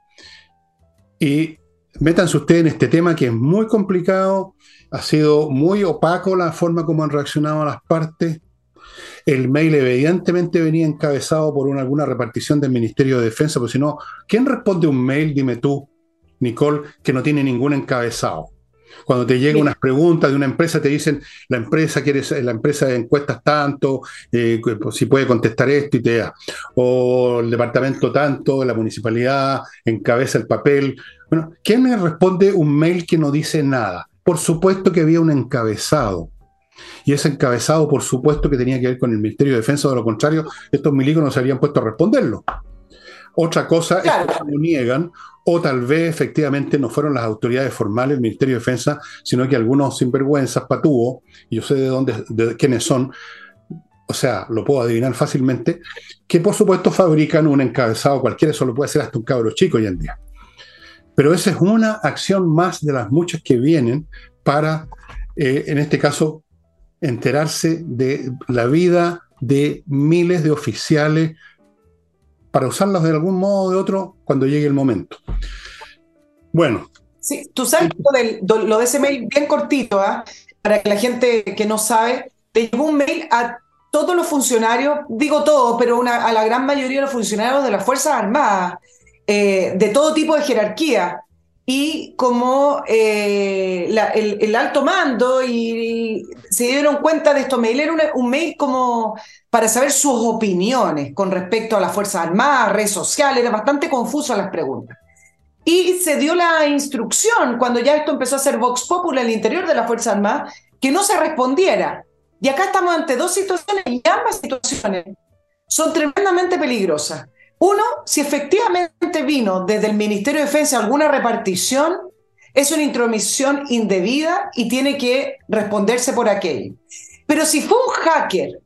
S1: Y métanse ustedes en este tema que es muy complicado, ha sido muy opaco la forma como han reaccionado las partes. El mail evidentemente venía encabezado por una, alguna repartición del Ministerio de Defensa, porque si no, ¿quién responde un mail, dime tú, Nicole, que no tiene ningún encabezado? Cuando te llegan unas preguntas de una empresa, te dicen, la empresa quiere, la empresa de encuestas tanto, eh, pues, si puede contestar esto y te da. O el departamento tanto, la municipalidad encabeza el papel. Bueno, ¿quién me responde un mail que no dice nada? Por supuesto que había un encabezado. Y ese encabezado, por supuesto, que tenía que ver con el Ministerio de Defensa, de lo contrario, estos milicos no se habían puesto a responderlo. Otra cosa es que lo niegan, o tal vez efectivamente no fueron las autoridades formales del Ministerio de Defensa, sino que algunos sinvergüenzas, patúo, y yo sé de dónde, de quiénes son, o sea, lo puedo adivinar fácilmente, que por supuesto fabrican un encabezado cualquiera, eso lo puede hacer hasta un cabro chico hoy en día. Pero esa es una acción más de las muchas que vienen para, eh, en este caso, enterarse de la vida de miles de oficiales para usarlas de algún modo o de otro cuando llegue el momento. Bueno.
S2: Sí, tú sabes lo, de ese mail bien cortito, ¿ah? para que la gente que no sabe, te llegó un mail a todos los funcionarios, digo todos, pero una, a la gran mayoría de los funcionarios de las Fuerzas Armadas, eh, de todo tipo de jerarquía, y como eh, el, alto mando y, se dieron cuenta de esto, mail era un, mail como para saber sus opiniones con respecto a las Fuerzas Armadas, redes sociales, era bastante confuso las preguntas. Y se dio la instrucción, cuando ya esto empezó a ser Vox Populi al interior de las Fuerzas Armadas, que no se respondiera. Y acá estamos ante dos situaciones y ambas situaciones son tremendamente peligrosas. Uno, si efectivamente vino desde el Ministerio de Defensa alguna repartición, es una intromisión indebida y tiene que responderse por aquello. Pero si fue un hacker,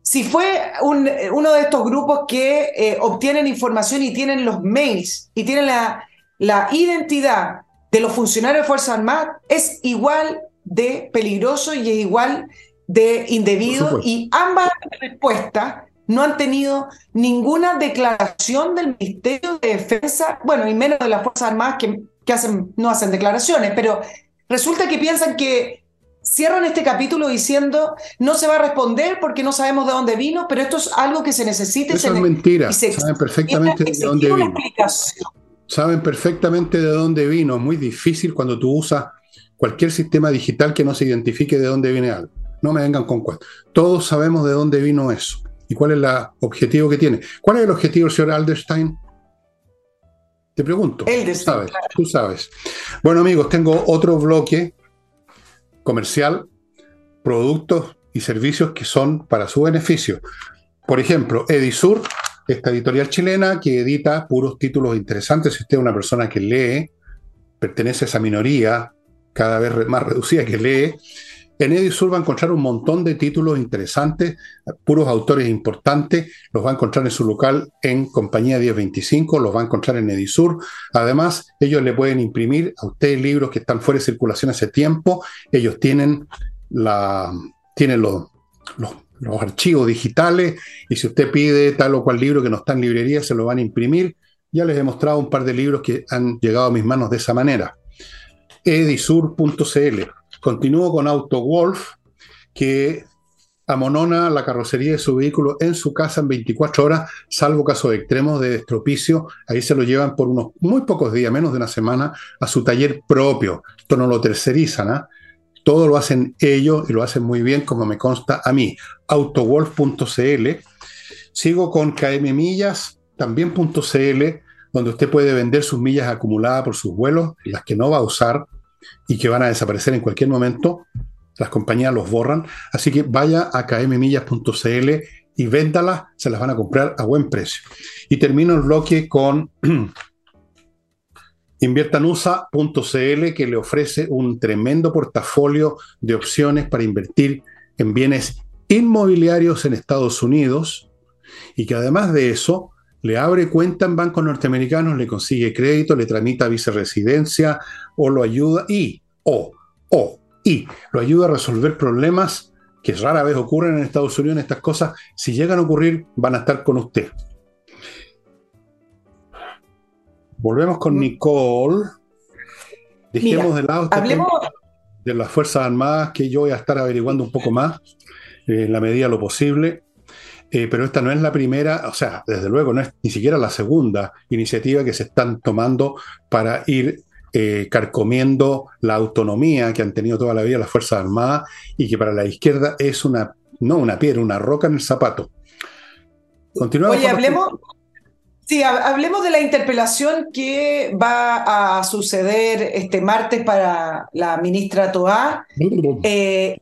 S2: si fue uno de estos grupos que eh, obtienen información y tienen los mails y tienen la, la identidad de los funcionarios de Fuerzas Armadas, es igual de peligroso y es igual de indebido y ambas respuestas no han tenido ninguna declaración del Ministerio de Defensa, bueno, y menos de las Fuerzas Armadas que, que hacen, no hacen declaraciones, pero resulta que piensan que cierran este capítulo diciendo no se va a responder porque no sabemos de dónde vino, pero esto es algo que se necesita.
S1: Eso es mentira, saben perfectamente de dónde vino. Saben perfectamente de dónde vino, es muy difícil cuando tú usas cualquier sistema digital que no se identifique de dónde viene algo. No me vengan con cuentos. Todos sabemos de dónde vino eso y cuál es el objetivo que tiene. ¿Cuál es el objetivo del señor Alderstein? Te pregunto. Tú sabes, tú sabes. Bueno, amigos, tengo otro bloque comercial, productos y servicios que son para su beneficio. Por ejemplo, Edisur, esta editorial chilena que edita puros títulos interesantes. Si usted es una persona que lee, pertenece a esa minoría cada vez más reducida que lee, en Edisur va a encontrar un montón de títulos interesantes, puros autores importantes, los va a encontrar en su local en Compañía 1025, los va a encontrar en Edisur. Además, ellos le pueden imprimir a usted libros que están fuera de circulación hace tiempo, ellos tienen, la, tienen los, los, archivos digitales y si usted pide tal o cual libro que no está en librería, se lo van a imprimir. Ya les he mostrado un par de libros que han llegado a mis manos de esa manera. edisur.cl Continúo con AutoWolf, que amonona la carrocería de su vehículo en su casa en 24 horas, salvo casos extremos de destropicio. Ahí se lo llevan por unos muy pocos días, menos de una semana, a su taller propio. Esto no lo tercerizan, ¿ah? Todo lo hacen ellos y lo hacen muy bien, como me consta a mí. Autowolf.cl. Sigo con KM Millas, también.cl, donde usted puede vender sus millas acumuladas por sus vuelos, las que no va a usar y que van a desaparecer en cualquier momento. Las compañías los borran. Así que vaya a kmmillas.cl y véndalas, se las van a comprar a buen precio. Y termino el bloque con inviertanusa.cl que le ofrece un tremendo portafolio de opciones para invertir en bienes inmobiliarios en Estados Unidos y que además de eso le abre cuenta en bancos norteamericanos, le consigue crédito, le tramita viceresidencia o lo ayuda y, o, o, y, lo ayuda a resolver problemas que rara vez ocurren en Estados Unidos. Estas cosas, si llegan a ocurrir, van a estar con usted. Volvemos con mm. Nicole. Dejemos de lado este de las Fuerzas Armadas, que yo voy a estar averiguando un poco más, eh, en la medida de lo posible. Eh, pero esta no es la primera, o sea, desde luego no es ni siquiera la segunda iniciativa que se están tomando para ir eh, carcomiendo la autonomía que han tenido toda la vida las Fuerzas Armadas y que para la izquierda es una, no una piedra, una roca en el zapato.
S2: Continuamos. Oye, hablemos, sí, hablemos de la interpelación que va a suceder este martes para la ministra Toá. Eh,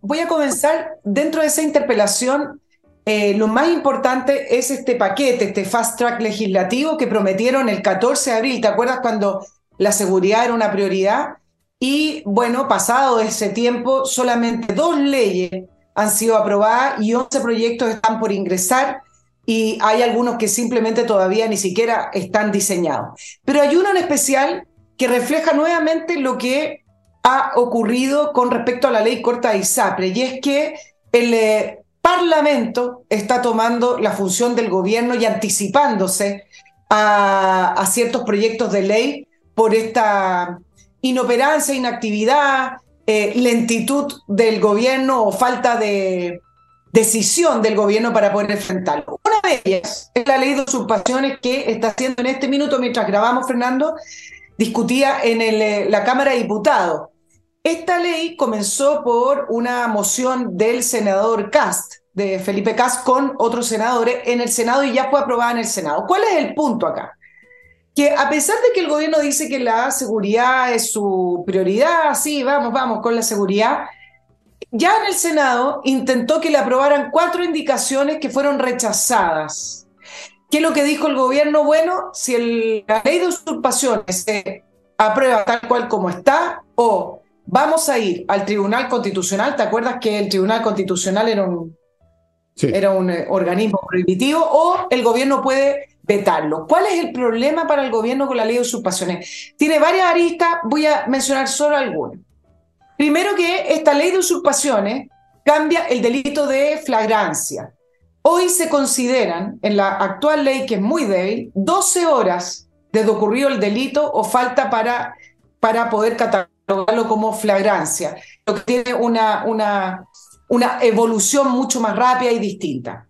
S2: voy a comenzar dentro de esa interpelación eh, lo más importante es este paquete, este fast track legislativo que prometieron el 14 de abril. ¿Te acuerdas cuando la seguridad era una prioridad? Y bueno, pasado ese tiempo, solamente dos leyes han sido aprobadas y 11 proyectos están por ingresar y hay algunos que simplemente todavía ni siquiera están diseñados. Pero hay uno en especial que refleja nuevamente lo que ha ocurrido con respecto a la ley corta de ISAPRE, y es que el eh, Parlamento está tomando la función del gobierno y anticipándose a, ciertos proyectos de ley por esta inoperancia, inactividad, eh, lentitud del gobierno o falta de, decisión del gobierno para poder enfrentarlo. Una de ellas es la ley de usurpaciones que está haciendo en este minuto, mientras grabamos, Fernando, discutía en eh, la Cámara de Diputados. Esta ley comenzó por una moción del senador Cast, de Felipe Cast, con otros senadores en el Senado y ya fue aprobada en el Senado. ¿Cuál es el punto acá? Que a pesar de que el gobierno dice que la seguridad es su prioridad, sí, vamos, vamos con la seguridad, ya en el Senado intentó que le aprobaran cuatro indicaciones que fueron rechazadas. ¿Qué es lo que dijo el gobierno? Bueno, si la ley de usurpaciones se aprueba tal cual como está, o vamos a ir al Tribunal Constitucional, ¿te acuerdas que el Tribunal Constitucional era un, era un eh, organismo prohibitivo? O el gobierno puede vetarlo. ¿Cuál es el problema para el gobierno con la ley de usurpaciones? Tiene varias aristas, voy a mencionar solo algunas. Primero que esta ley de usurpaciones cambia el delito de flagrancia. Hoy se consideran, en la actual ley que es muy débil, 12 horas desde ocurrido el delito o falta para, para poder catalogarlo como flagrancia, lo que tiene una, una, evolución mucho más rápida y distinta.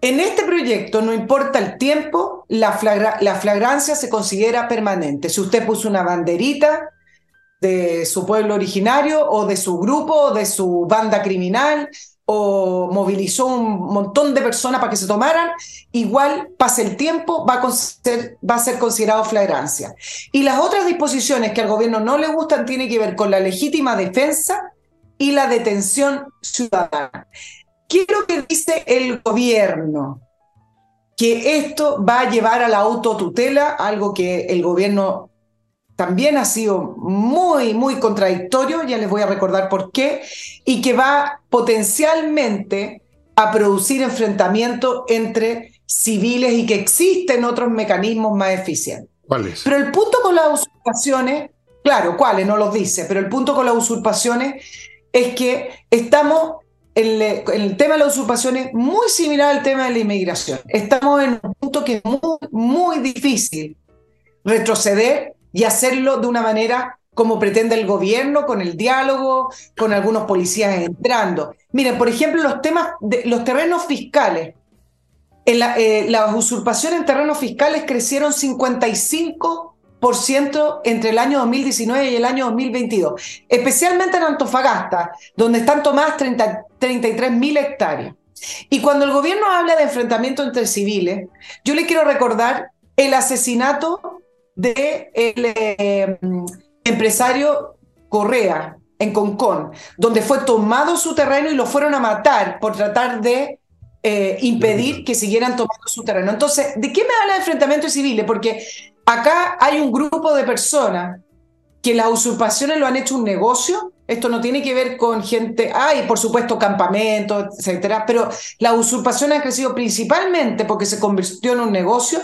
S2: En este proyecto, no importa el tiempo, la, la flagrancia se considera permanente. Si usted puso una banderita, de su pueblo originario o de su grupo o de su banda criminal o movilizó un montón de personas para que se tomaran, igual pase el tiempo, va a, ser, va a ser considerado flagrancia. Y las otras disposiciones que al gobierno no le gustan tienen que ver con la legítima defensa y la detención ciudadana. ¿Qué es lo que dice el gobierno? Que esto va a llevar a la autotutela, algo que el gobierno también ha sido muy, muy contradictorio, ya les voy a recordar por qué, y que va potencialmente a producir enfrentamientos entre civiles y que existen otros mecanismos más eficientes.
S1: ¿Cuáles?
S2: Pero el punto con las usurpaciones, claro, ¿cuáles? No los dice, pero el punto con las usurpaciones es que estamos en, el tema de las usurpaciones muy similar al tema de la inmigración. Estamos en un punto que es muy, muy difícil retroceder y hacerlo de una manera como pretende el gobierno, con el diálogo, con algunos policías entrando. Miren, por ejemplo, los temas de los terrenos fiscales. Eh, las usurpaciones en terrenos fiscales crecieron 55% entre el año 2019 y el año 2022, especialmente en Antofagasta, donde están tomadas 33 mil hectáreas. Y cuando el gobierno habla de enfrentamiento entre civiles, yo le quiero recordar el asesinato de el eh, empresario Correa en Concón, donde fue tomado su terreno y lo fueron a matar por tratar de eh, impedir que siguieran tomando su terreno. Entonces, ¿de qué me habla de enfrentamientos civiles? Porque acá hay un grupo de personas que las usurpaciones lo han hecho un negocio. Esto no tiene que ver con gente, hay por supuesto campamentos, etcétera, pero la usurpación ha crecido principalmente porque se convirtió en un negocio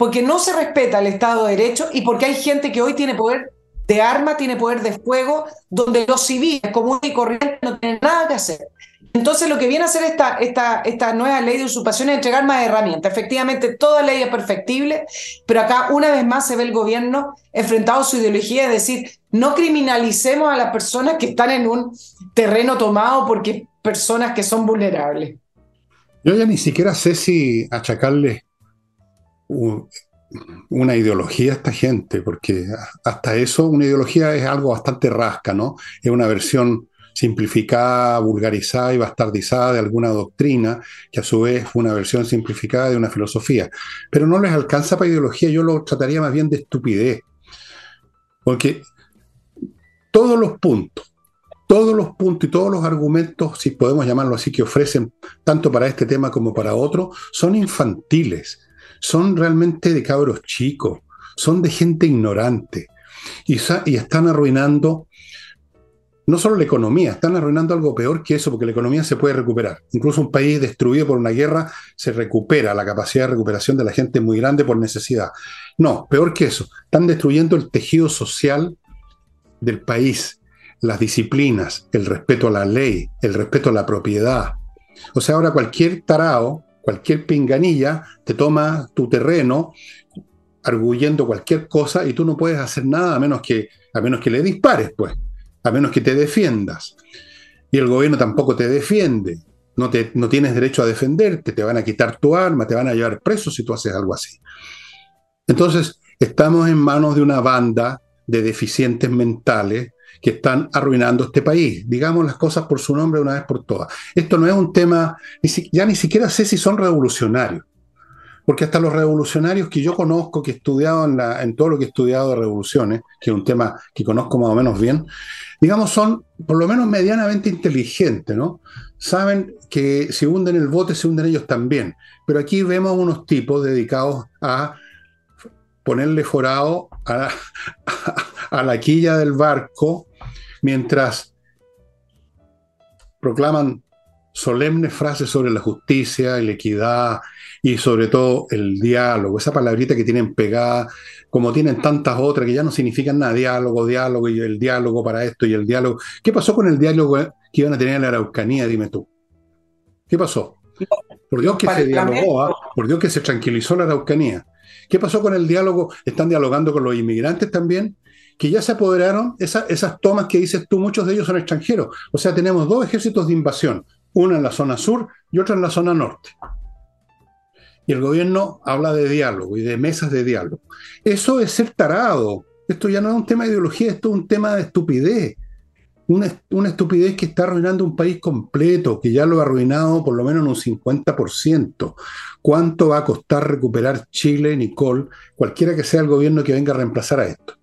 S2: porque no se respeta el Estado de Derecho y porque hay gente que hoy tiene poder de arma, tiene poder de fuego, donde los civiles comunes y corrientes no tienen nada que hacer. Entonces lo que viene a hacer esta, esta, esta nueva ley de usurpación es entregar más herramientas. Efectivamente, toda ley es perfectible, pero acá una vez más se ve el gobierno enfrentado a su ideología de decir, no criminalicemos a las personas que están en un terreno tomado porque personas que son vulnerables.
S1: Yo ya ni siquiera sé si achacarle una ideología a esta gente, porque hasta eso una ideología es algo bastante rasca, ¿no? Es una versión simplificada, vulgarizada y bastardizada de alguna doctrina, que a su vez fue una versión simplificada de una filosofía. Pero no les alcanza para ideología, yo lo trataría más bien de estupidez. Porque todos los puntos, todos los puntos y todos los argumentos, si podemos llamarlo así, que ofrecen tanto para este tema como para otro, son infantiles son realmente de cabros chicos, son de gente ignorante y, están arruinando no solo la economía, están arruinando algo peor que eso, porque la economía se puede recuperar. Incluso un país destruido por una guerra se recupera, la capacidad de recuperación de la gente es muy grande por necesidad. No, peor que eso, están destruyendo el tejido social del país, las disciplinas, el respeto a la ley, el respeto a la propiedad. O sea, ahora cualquier tarao cualquier pinganilla te toma tu terreno arguyendo cualquier cosa y tú no puedes hacer nada a menos que, a menos que le dispares, pues, a menos que te defiendas. Y el gobierno tampoco te defiende. no, te, no tienes derecho a defenderte, te van a quitar tu arma, te van a llevar preso si tú haces algo así. Entonces, estamos en manos de una banda de deficientes mentales que están arruinando este país. Digamos las cosas por su nombre una vez por todas. Esto no es un tema, ya ni siquiera sé si son revolucionarios, porque hasta los revolucionarios que yo conozco, que he estudiado en, la, en todo lo que he estudiado de revoluciones, que es un tema que conozco más o menos bien, digamos, son por lo menos medianamente inteligentes, ¿no? Saben que si hunden el bote, se hunden ellos también. Pero aquí vemos unos tipos dedicados a ponerle forado a, a la quilla del barco mientras proclaman solemnes frases sobre la justicia y la equidad y sobre todo el diálogo, esa palabrita que tienen pegada, como tienen tantas otras que ya no significan nada, diálogo, diálogo y el diálogo para esto y el diálogo. ¿Qué pasó con el diálogo que iban a tener en la Araucanía? Dime tú. ¿Qué pasó? Por Dios que se dialogó, ¿ah? por Dios que se tranquilizó la Araucanía. ¿Qué pasó con el diálogo? ¿Están dialogando con los inmigrantes también? Que ya se apoderaron esas tomas que dices tú, muchos de ellos son extranjeros. O sea, tenemos dos ejércitos de invasión, uno en la zona sur y otro en la zona norte. Y el gobierno habla de diálogo y de mesas de diálogo. Eso es ser tarado. Esto ya no es un tema de ideología, esto es un tema de estupidez. Una, una, estupidez que está arruinando un país completo, que ya lo ha arruinado por lo menos en un 50%. ¿Cuánto va a costar recuperar Chile, Nicole, cualquiera que sea el gobierno que venga a reemplazar a esto?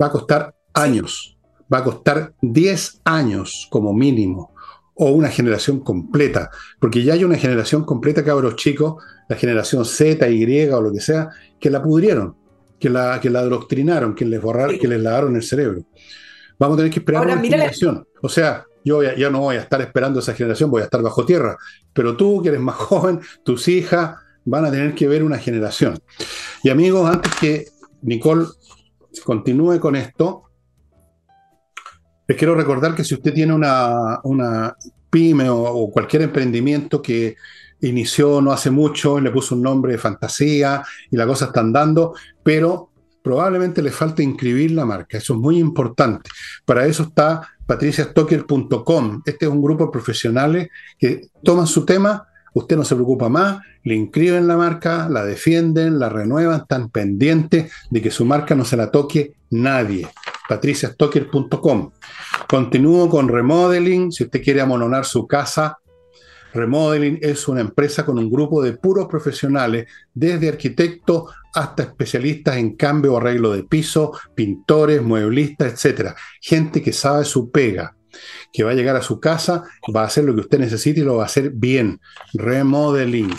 S1: Va a costar años, va a costar 10 años como mínimo, o una generación completa, porque ya hay una generación completa, cabros chicos, la generación Z, Y o lo que sea, que la pudrieron, que la, que la adoctrinaron, que les, borraron, que les lavaron el cerebro. Vamos a tener que esperar una generación. O sea, yo ya, no voy a estar esperando esa generación, voy a estar bajo tierra. Pero tú, que eres más joven, tus hijas van a tener que ver una generación. Y amigos, antes que Nicole continúe con esto, les quiero recordar que si usted tiene una, una pyme o, cualquier emprendimiento que inició no hace mucho, le puso un nombre de fantasía y la cosa está andando, pero probablemente le falta inscribir la marca. Eso es muy importante. Para eso está patriciastocker.com. Este es un grupo de profesionales que toman su tema, usted no se preocupa más, le inscriben la marca, la defienden, la renuevan, están pendientes de que su marca no se la toque nadie patriciastocker.com. Continúo con Remodeling. Si usted quiere amononar su casa, Remodeling es una empresa con un grupo de puros profesionales, desde arquitectos hasta especialistas en cambio o arreglo de piso, pintores, mueblistas, etc. Gente que sabe su pega, que va a llegar a su casa, va a hacer lo que usted necesite y lo va a hacer bien. Remodeling.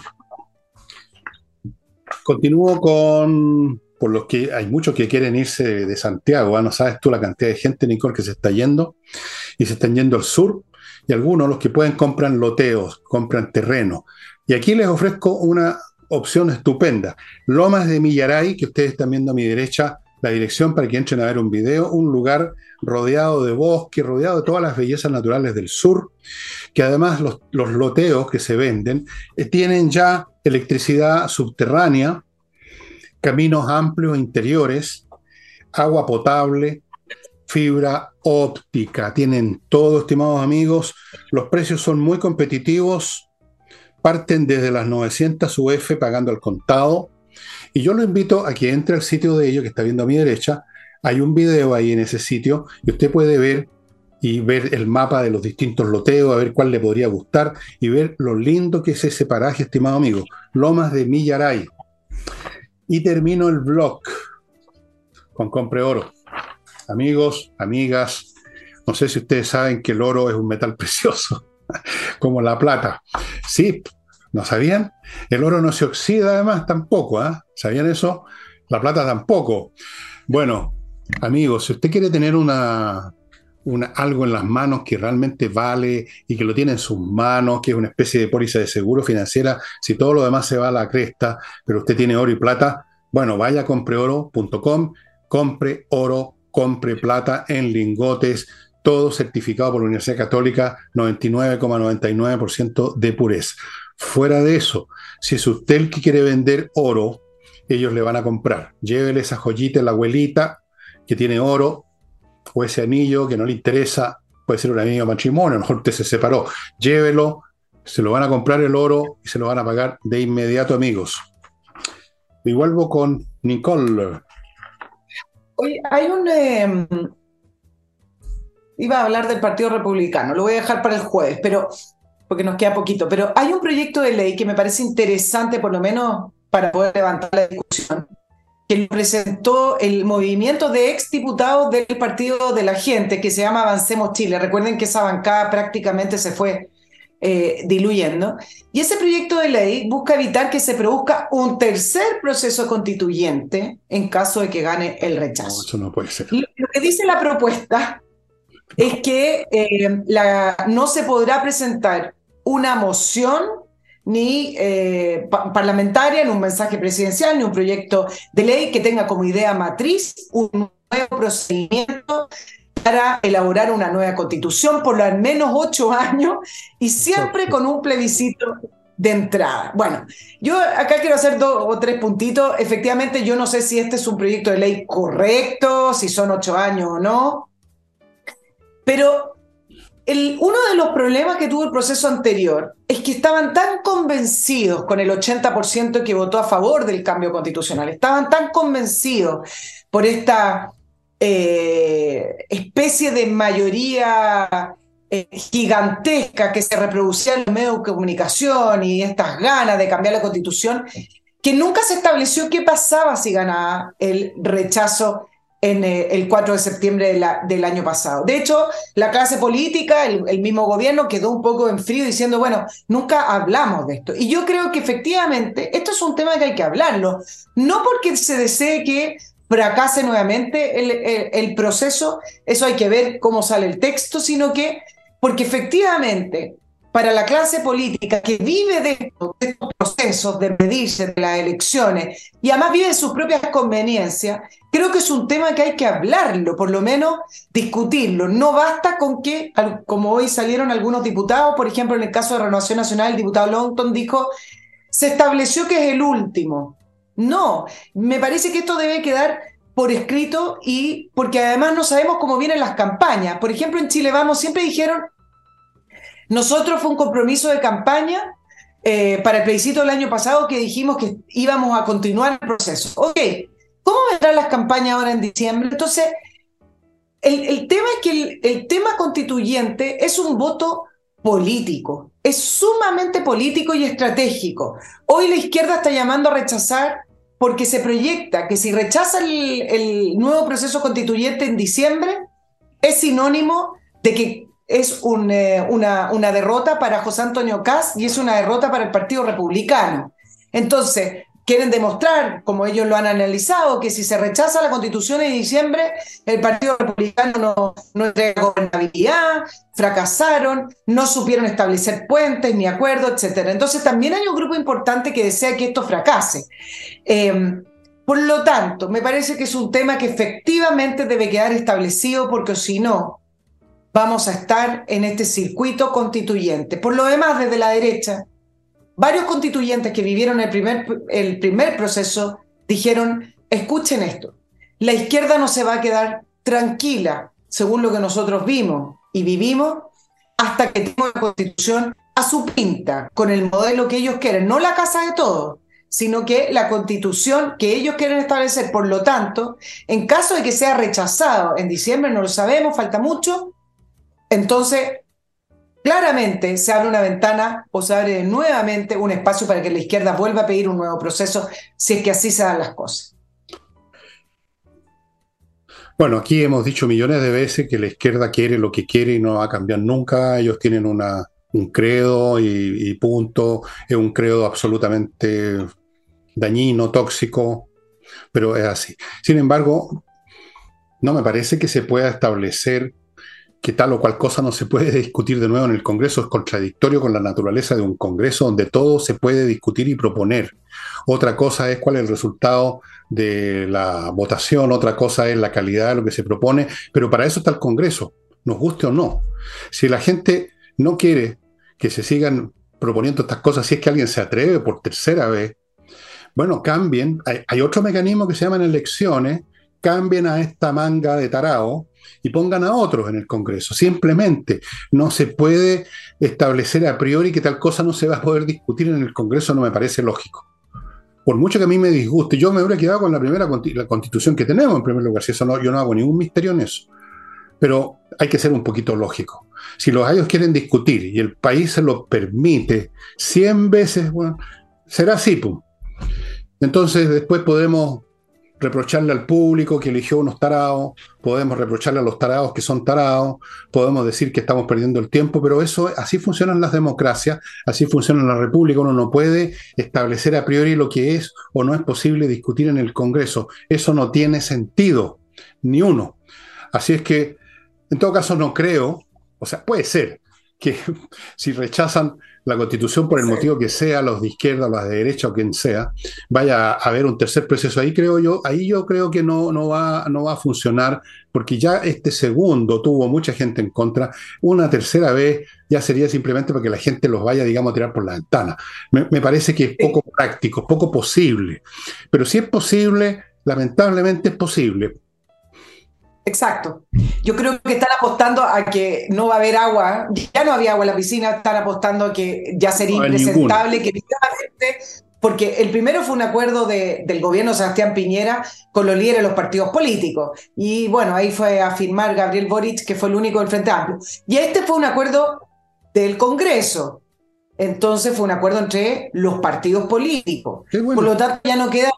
S1: Continúo con por los que hay muchos que quieren irse de Santiago. ¿ah? No sabes tú la cantidad de gente, Nicole, que se está yendo y se están yendo al sur. Y algunos, los que pueden, compran loteos, compran terreno. Y aquí les ofrezco una opción estupenda. Lomas de Millaray, que ustedes están viendo a mi derecha, la dirección para que entren a ver un video, un lugar rodeado de bosque, rodeado de todas las bellezas naturales del sur, que además los, loteos que se venden eh, tienen ya electricidad subterránea, caminos amplios interiores, agua potable, fibra óptica. Tienen todo, estimados amigos. Los precios son muy competitivos. Parten desde las 900 UF pagando al contado. Y yo lo invito a que entre al sitio de ellos que está viendo a mi derecha. Hay un video ahí en ese sitio y usted puede ver y ver el mapa de los distintos loteos, a ver cuál le podría gustar y ver lo lindo que es ese paraje, estimado amigo. Lomas de Millaray. Y termino el blog con Compre Oro. Amigos, amigas, no sé si ustedes saben que el oro es un metal precioso, como la plata. Sí, ¿no sabían? El oro no se oxida además tampoco, ¿ah? ¿Sabían eso? La plata tampoco. Bueno, amigos, si usted quiere tener una, algo en las manos que realmente vale y que lo tiene en sus manos, que es una especie de póliza de seguro financiera, si todo lo demás se va a la cresta, pero usted tiene oro y plata, bueno, vaya a compreoro.com, compre oro, compre plata en lingotes, todo certificado por la Universidad Católica, 99,99% de pureza. Fuera de eso, si es usted el que quiere vender oro, ellos le van a comprar. Llévele esa joyita a la abuelita que tiene oro, o ese anillo que no le interesa, puede ser un anillo de matrimonio, a lo mejor usted se separó, llévelo, Se lo van a comprar el oro y se lo van a pagar de inmediato, amigos. Y vuelvo con Nicole.
S2: Oye, hay un... Em, iba a hablar del Partido Republicano, lo voy a dejar para el jueves, pero porque nos queda poquito, pero hay un proyecto de ley que me parece interesante, por lo menos para poder levantar la discusión, que lo presentó el movimiento de exdiputados del Partido de la Gente, que se llama Avancemos Chile. Recuerden que esa bancada prácticamente se fue eh, diluyendo. Y ese proyecto de ley busca evitar que se produzca un tercer proceso constituyente en caso de que gane el rechazo.
S1: eso no puede ser.
S2: Lo que dice la propuesta es que eh, la, no se podrá presentar una moción ni eh, parlamentaria, ni un mensaje presidencial, ni un proyecto de ley que tenga como idea matriz un nuevo procedimiento para elaborar una nueva constitución por al menos ocho años y siempre con un plebiscito de entrada. Bueno, yo acá quiero hacer dos o tres puntitos. Efectivamente, yo no sé si este es un proyecto de ley correcto, si son ocho años o no, pero uno de los problemas que tuvo el proceso anterior es que estaban tan convencidos con el 80% que votó a favor del cambio constitucional, estaban tan convencidos por esta eh, especie de mayoría eh, gigantesca que se reproducía en los medios de comunicación y estas ganas de cambiar la constitución, que nunca se estableció qué pasaba si ganaba el rechazo en eh, el 4 de septiembre del año pasado. De hecho, la clase política, el, mismo gobierno quedó un poco en frío diciendo, bueno, nunca hablamos de esto. Y yo creo que efectivamente esto es un tema que hay que hablarlo, no porque se desee que fracase nuevamente el, el proceso, eso hay que ver cómo sale el texto, sino que porque efectivamente para la clase política que vive de estos, procesos de medirse de las elecciones y además vive sus propias conveniencias, creo que es un tema que hay que hablarlo, por lo menos discutirlo. No basta con que, como hoy salieron algunos diputados, por ejemplo, en el caso de Renovación Nacional, el diputado Longton dijo, se estableció que es el último. No, me parece que esto debe quedar por escrito y porque además no sabemos cómo vienen las campañas. Por ejemplo, en Chile Vamos siempre dijeron nosotros fue un compromiso de campaña eh, para el plebiscito del año pasado que dijimos que íbamos a continuar el proceso. Ok, ¿cómo vendrán las campañas ahora en diciembre? Entonces, el, tema es que el, tema constituyente es un voto político, es sumamente político y estratégico. Hoy la izquierda está llamando a rechazar porque se proyecta que si rechaza el, el nuevo proceso constituyente en diciembre, es sinónimo de que es eh, una, una, derrota para José Antonio Caz y es una derrota para el Partido Republicano. Entonces, quieren demostrar, como ellos lo han analizado, que si se rechaza la constitución en diciembre, el Partido Republicano no, no entrega gobernabilidad, fracasaron, no supieron establecer puentes ni acuerdos, etc. Entonces, también hay un grupo importante que desea que esto fracase. Em, por lo tanto, me parece que es un tema que efectivamente debe quedar establecido porque si no, vamos a estar en este circuito constituyente. Por lo demás, desde la derecha, varios constituyentes que vivieron el primer, el primer proceso dijeron, escuchen esto, la izquierda no se va a quedar tranquila, según lo que nosotros vimos y vivimos, hasta que tenga una constitución a su pinta, con el modelo que ellos quieren, no la casa de todos, sino que la constitución que ellos quieren establecer. Por lo tanto, en caso de que sea rechazado en diciembre, no lo sabemos, falta mucho, entonces, claramente se abre una ventana o se abre nuevamente un espacio para que la izquierda vuelva a pedir un nuevo proceso, si es que así se dan las cosas.
S1: Bueno, aquí hemos dicho millones de veces que la izquierda quiere lo que quiere y no va a cambiar nunca. Ellos tienen un credo y, y punto. Es un credo absolutamente dañino, tóxico, pero es así. Sin embargo, no me parece que se pueda establecer que tal o cual cosa no se puede discutir de nuevo en el Congreso es contradictorio con la naturaleza de un Congreso donde todo se puede discutir y proponer. Otra cosa es cuál es el resultado de la votación, otra cosa es la calidad de lo que se propone, pero para eso está el Congreso, nos guste o no. Si la gente no quiere que se sigan proponiendo estas cosas, si es que alguien se atreve por tercera vez, bueno, cambien. Hay, otro mecanismo que se llaman elecciones, cambien a esta manga de tarao y pongan a otros en el Congreso. Simplemente no se puede establecer a priori que tal cosa no se va a poder discutir en el Congreso, no me parece lógico. Por mucho que a mí me disguste, yo me hubiera quedado con la primera la constitución que tenemos en primer lugar, si eso no, yo no hago ningún misterio en eso. Pero hay que ser un poquito lógico. Si los gallos quieren discutir y el país se lo permite 100 veces, será así, pum. Entonces después podemos reprocharle al público que eligió unos tarados, podemos reprocharle a los tarados que son tarados, podemos decir que estamos perdiendo el tiempo, pero eso así funcionan las democracias, así funciona la república, uno no puede establecer a priori lo que es o no es posible discutir en el Congreso, eso no tiene sentido, ni uno. Así es que, en todo caso, no creo, o sea, puede ser que si rechazan la constitución por el motivo que sea, los de izquierda, los de derecha o quien sea, vaya a haber un tercer proceso. Ahí creo yo, ahí yo creo que no, no, va, no va a funcionar, porque ya este segundo tuvo mucha gente en contra. Una tercera vez ya sería simplemente porque la gente los vaya, digamos, a tirar por la ventana. Me, me parece que es poco práctico, poco posible. Pero si es posible, lamentablemente es posible.
S2: Exacto. Yo creo que están apostando a que no va a haber agua, ya no había agua en la piscina, están apostando a que ya sería impresentable, que porque el primero fue un acuerdo del gobierno de Sebastián Piñera con los líderes de los partidos políticos. Y bueno, ahí fue a firmar Gabriel Boric, que fue el único del Frente Amplio. Y este fue un acuerdo del Congreso. Entonces fue un acuerdo entre los partidos políticos. Por lo tanto, ya no queda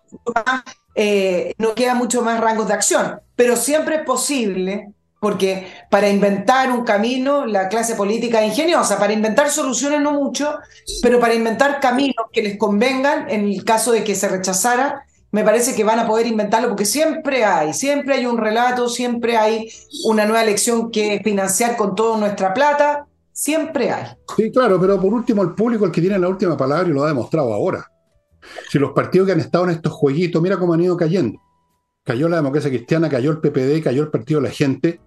S2: más eh, no queda mucho más rangos de acción, pero siempre es posible, porque para inventar un camino la clase política es ingeniosa, para inventar soluciones no mucho, pero para inventar caminos que les convengan en el caso de que se rechazara, me parece que van a poder inventarlo porque siempre hay, siempre hay un relato, siempre hay una nueva elección que financiar con toda nuestra plata, siempre hay.
S1: Sí, claro, pero por último el público el que tiene la última palabra y lo ha demostrado ahora. Si los partidos que han estado en estos jueguitos, mira cómo han ido cayendo. Cayó la democracia cristiana, cayó el PPD, cayó el Partido de la Gente.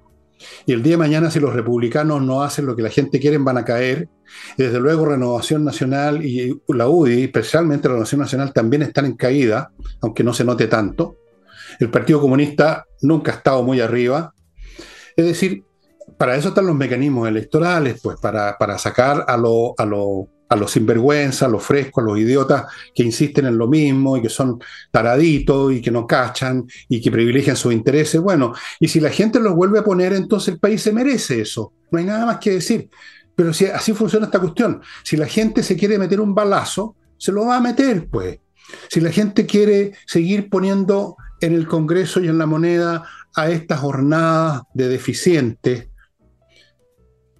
S1: Y el día de mañana, si los republicanos no hacen lo que la gente quiere, van a caer. Y desde luego, Renovación Nacional y la UDI, especialmente Renovación Nacional, también están en caída, aunque no se note tanto. El Partido Comunista nunca ha estado muy arriba. Es decir, para eso están los mecanismos electorales, pues para, para sacar a lo, a lo a los sinvergüenzas, a los frescos, a los idiotas que insisten en lo mismo y que son taraditos y que no cachan y que privilegian sus intereses. Bueno, y si la gente los vuelve a poner, entonces el país se merece eso. No hay nada más que decir. Pero si así funciona esta cuestión, si la gente se quiere meter un balazo, se lo va a meter, pues. Si la gente quiere seguir poniendo en el Congreso y en la moneda a estas jornadas de deficientes,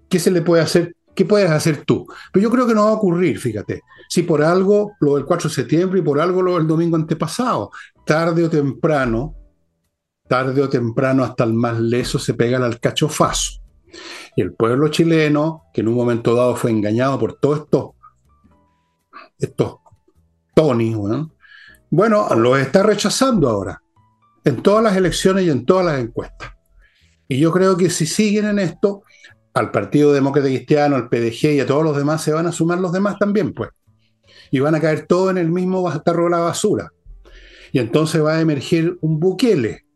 S1: ¿qué se le puede hacer? ¿Qué puedes hacer tú? Pero yo creo que no va a ocurrir, fíjate. Si por algo lo del 4 de septiembre y por algo lo del domingo antepasado, tarde o temprano, tarde o temprano hasta el más leso se pega al cachofazo. Y el pueblo chileno, que en un momento dado fue engañado por todos estos, estos Tony, bueno, bueno, los está rechazando ahora, en todas las elecciones y en todas las encuestas. Y yo creo que si siguen en esto, al Partido Demócrata Cristiano, al PDG y a todos los demás se van a sumar los demás también, pues. Y van a caer todos en el mismo tarro de la basura. Y entonces va a emerger un Bukele.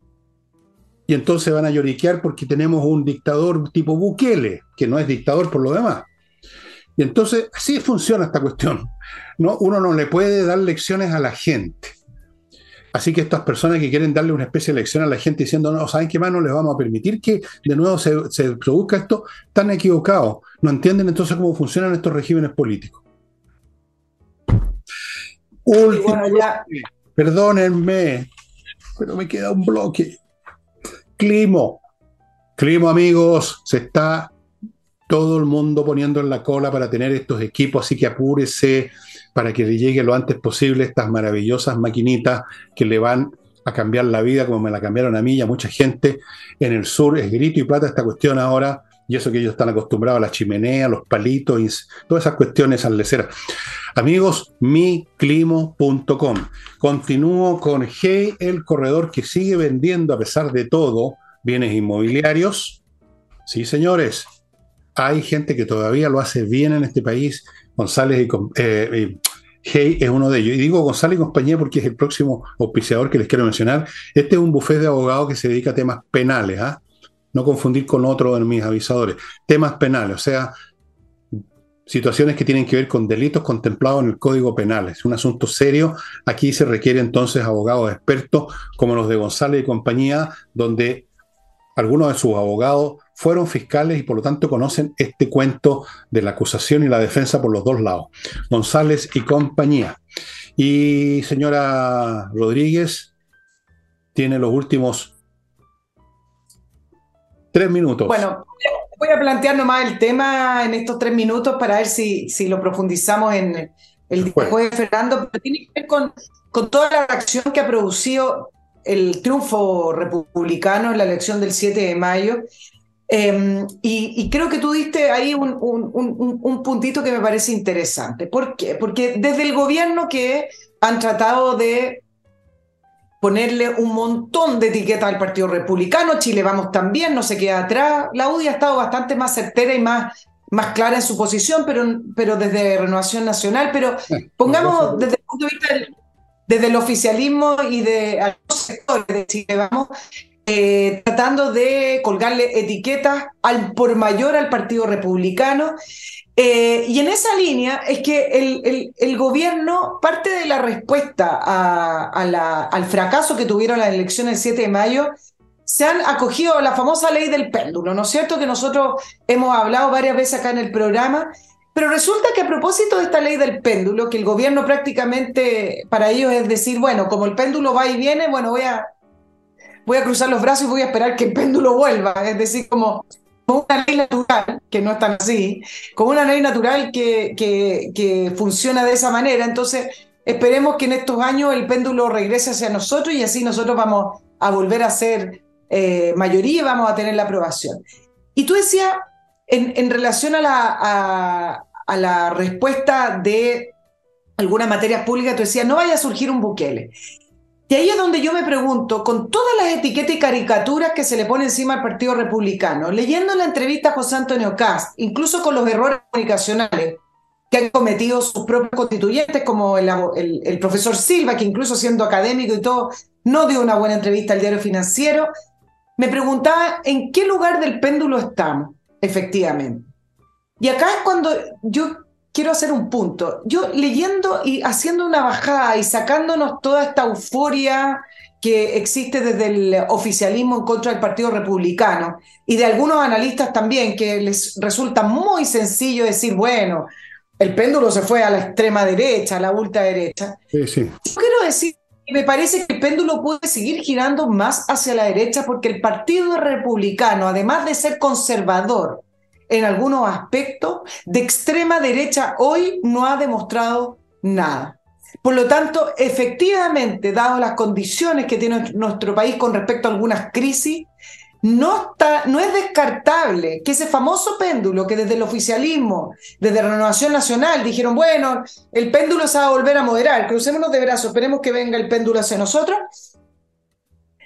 S1: Y entonces van a lloriquear porque tenemos un dictador tipo Bukele, que no es dictador por lo demás. Y entonces así funciona esta cuestión. ¿no? Uno no le puede dar lecciones a la gente. Así que estas personas que quieren darle una especie de lección a la gente diciendo, no, ¿saben qué más? No les vamos a permitir que de nuevo se, produzca esto, están equivocados. No entienden entonces cómo funcionan estos regímenes políticos. Último, perdónenme, pero me queda un bloque. Climo. Climo, amigos, se está todo el mundo poniendo en la cola para tener estos equipos, así que apúrese para que le llegue lo antes posible estas maravillosas maquinitas que le van a cambiar la vida como me la cambiaron a mí y a mucha gente en el sur. Es grito y plata esta cuestión ahora, y eso que ellos están acostumbrados a la chimenea, los palitos, todas esas cuestiones al lecera. Amigos, miclimo.com. Continúo con Hey, el corredor que sigue vendiendo a pesar de todo bienes inmobiliarios. Sí, señores, hay gente que todavía lo hace bien en este país. González y, eh, Hey es uno de ellos. Y digo González y compañía porque es el próximo auspiciador que les quiero mencionar. Este es un bufete de abogados que se dedica a temas penales. ¿ah? no confundir con otro de mis avisadores. Temas penales, o sea, situaciones que tienen que ver con delitos contemplados en el Código Penal. Es un asunto serio. Aquí se requiere entonces abogados expertos como los de González y compañía, donde algunos de sus abogados fueron fiscales y por lo tanto conocen este cuento de la acusación y la defensa por los dos lados. González y compañía. Y señora Rodríguez tiene los últimos tres minutos.
S2: Bueno, voy a plantear nomás el tema en estos tres minutos para ver si, si lo profundizamos en el después de Fernando, pero tiene que ver con, con toda la reacción que ha producido el triunfo republicano en la elección del 7 de mayo. Em, y, creo que tú diste ahí un, un, un, puntito que me parece interesante. ¿Por qué? Porque desde el gobierno que han tratado de ponerle un montón de etiquetas al Partido Republicano, Chile vamos también, no se queda atrás. La UDI ha estado bastante más certera y más, más clara en su posición, pero, pero desde Renovación Nacional. Pero pongamos desde el punto de vista del, desde el oficialismo y de algunos sectores de Chile vamos, eh, tratando de colgarle etiquetas al por mayor al Partido Republicano. Eh, y en esa línea es que el, el, gobierno, parte de la respuesta a, al fracaso que tuvieron las elecciones el 7 de mayo, se han acogido a la famosa ley del péndulo, ¿no es cierto? Que nosotros hemos hablado varias veces acá en el programa. Pero resulta que a propósito de esta ley del péndulo, que el gobierno prácticamente para ellos es decir, bueno, como el péndulo va y viene, bueno, voy a, voy a cruzar los brazos y voy a esperar que el péndulo vuelva. Es decir, como como una ley natural, que no es tan así, como una ley natural que, que, funciona de esa manera. Entonces, esperemos que en estos años el péndulo regrese hacia nosotros y así nosotros vamos a volver a ser eh, mayoría y vamos a tener la aprobación. Y tú decías, en, relación a la, a, la respuesta de algunas materias públicas, tú decías, no vaya a surgir un Bukele. Y ahí es donde yo me pregunto, con todas las etiquetas y caricaturas que se le pone encima al Partido Republicano, leyendo la entrevista a José Antonio Cast, incluso con los errores comunicacionales que han cometido sus propios constituyentes, como el, el, profesor Silva, que incluso siendo académico y todo, no dio una buena entrevista al diario financiero, me preguntaba en qué lugar del péndulo estamos, efectivamente. Y acá es cuando yo quiero hacer un punto. Yo leyendo y haciendo una bajada y sacándonos toda esta euforia que existe desde el oficialismo en contra del Partido Republicano y de algunos analistas también que les resulta muy sencillo decir, bueno, el péndulo se fue a la extrema derecha, a la ultraderecha. Sí, sí. Yo quiero decir que me parece que el péndulo puede seguir girando más hacia la derecha porque el Partido Republicano, además de ser conservador, en algunos aspectos, de extrema derecha hoy no ha demostrado nada. Por lo tanto, efectivamente, dado las condiciones que tiene nuestro país con respecto a algunas crisis, no, está, no es descartable que ese famoso péndulo que desde el oficialismo, desde Renovación Nacional, dijeron, bueno, el péndulo se va a volver a moderar, crucémonos de brazos, esperemos que venga el péndulo hacia nosotros.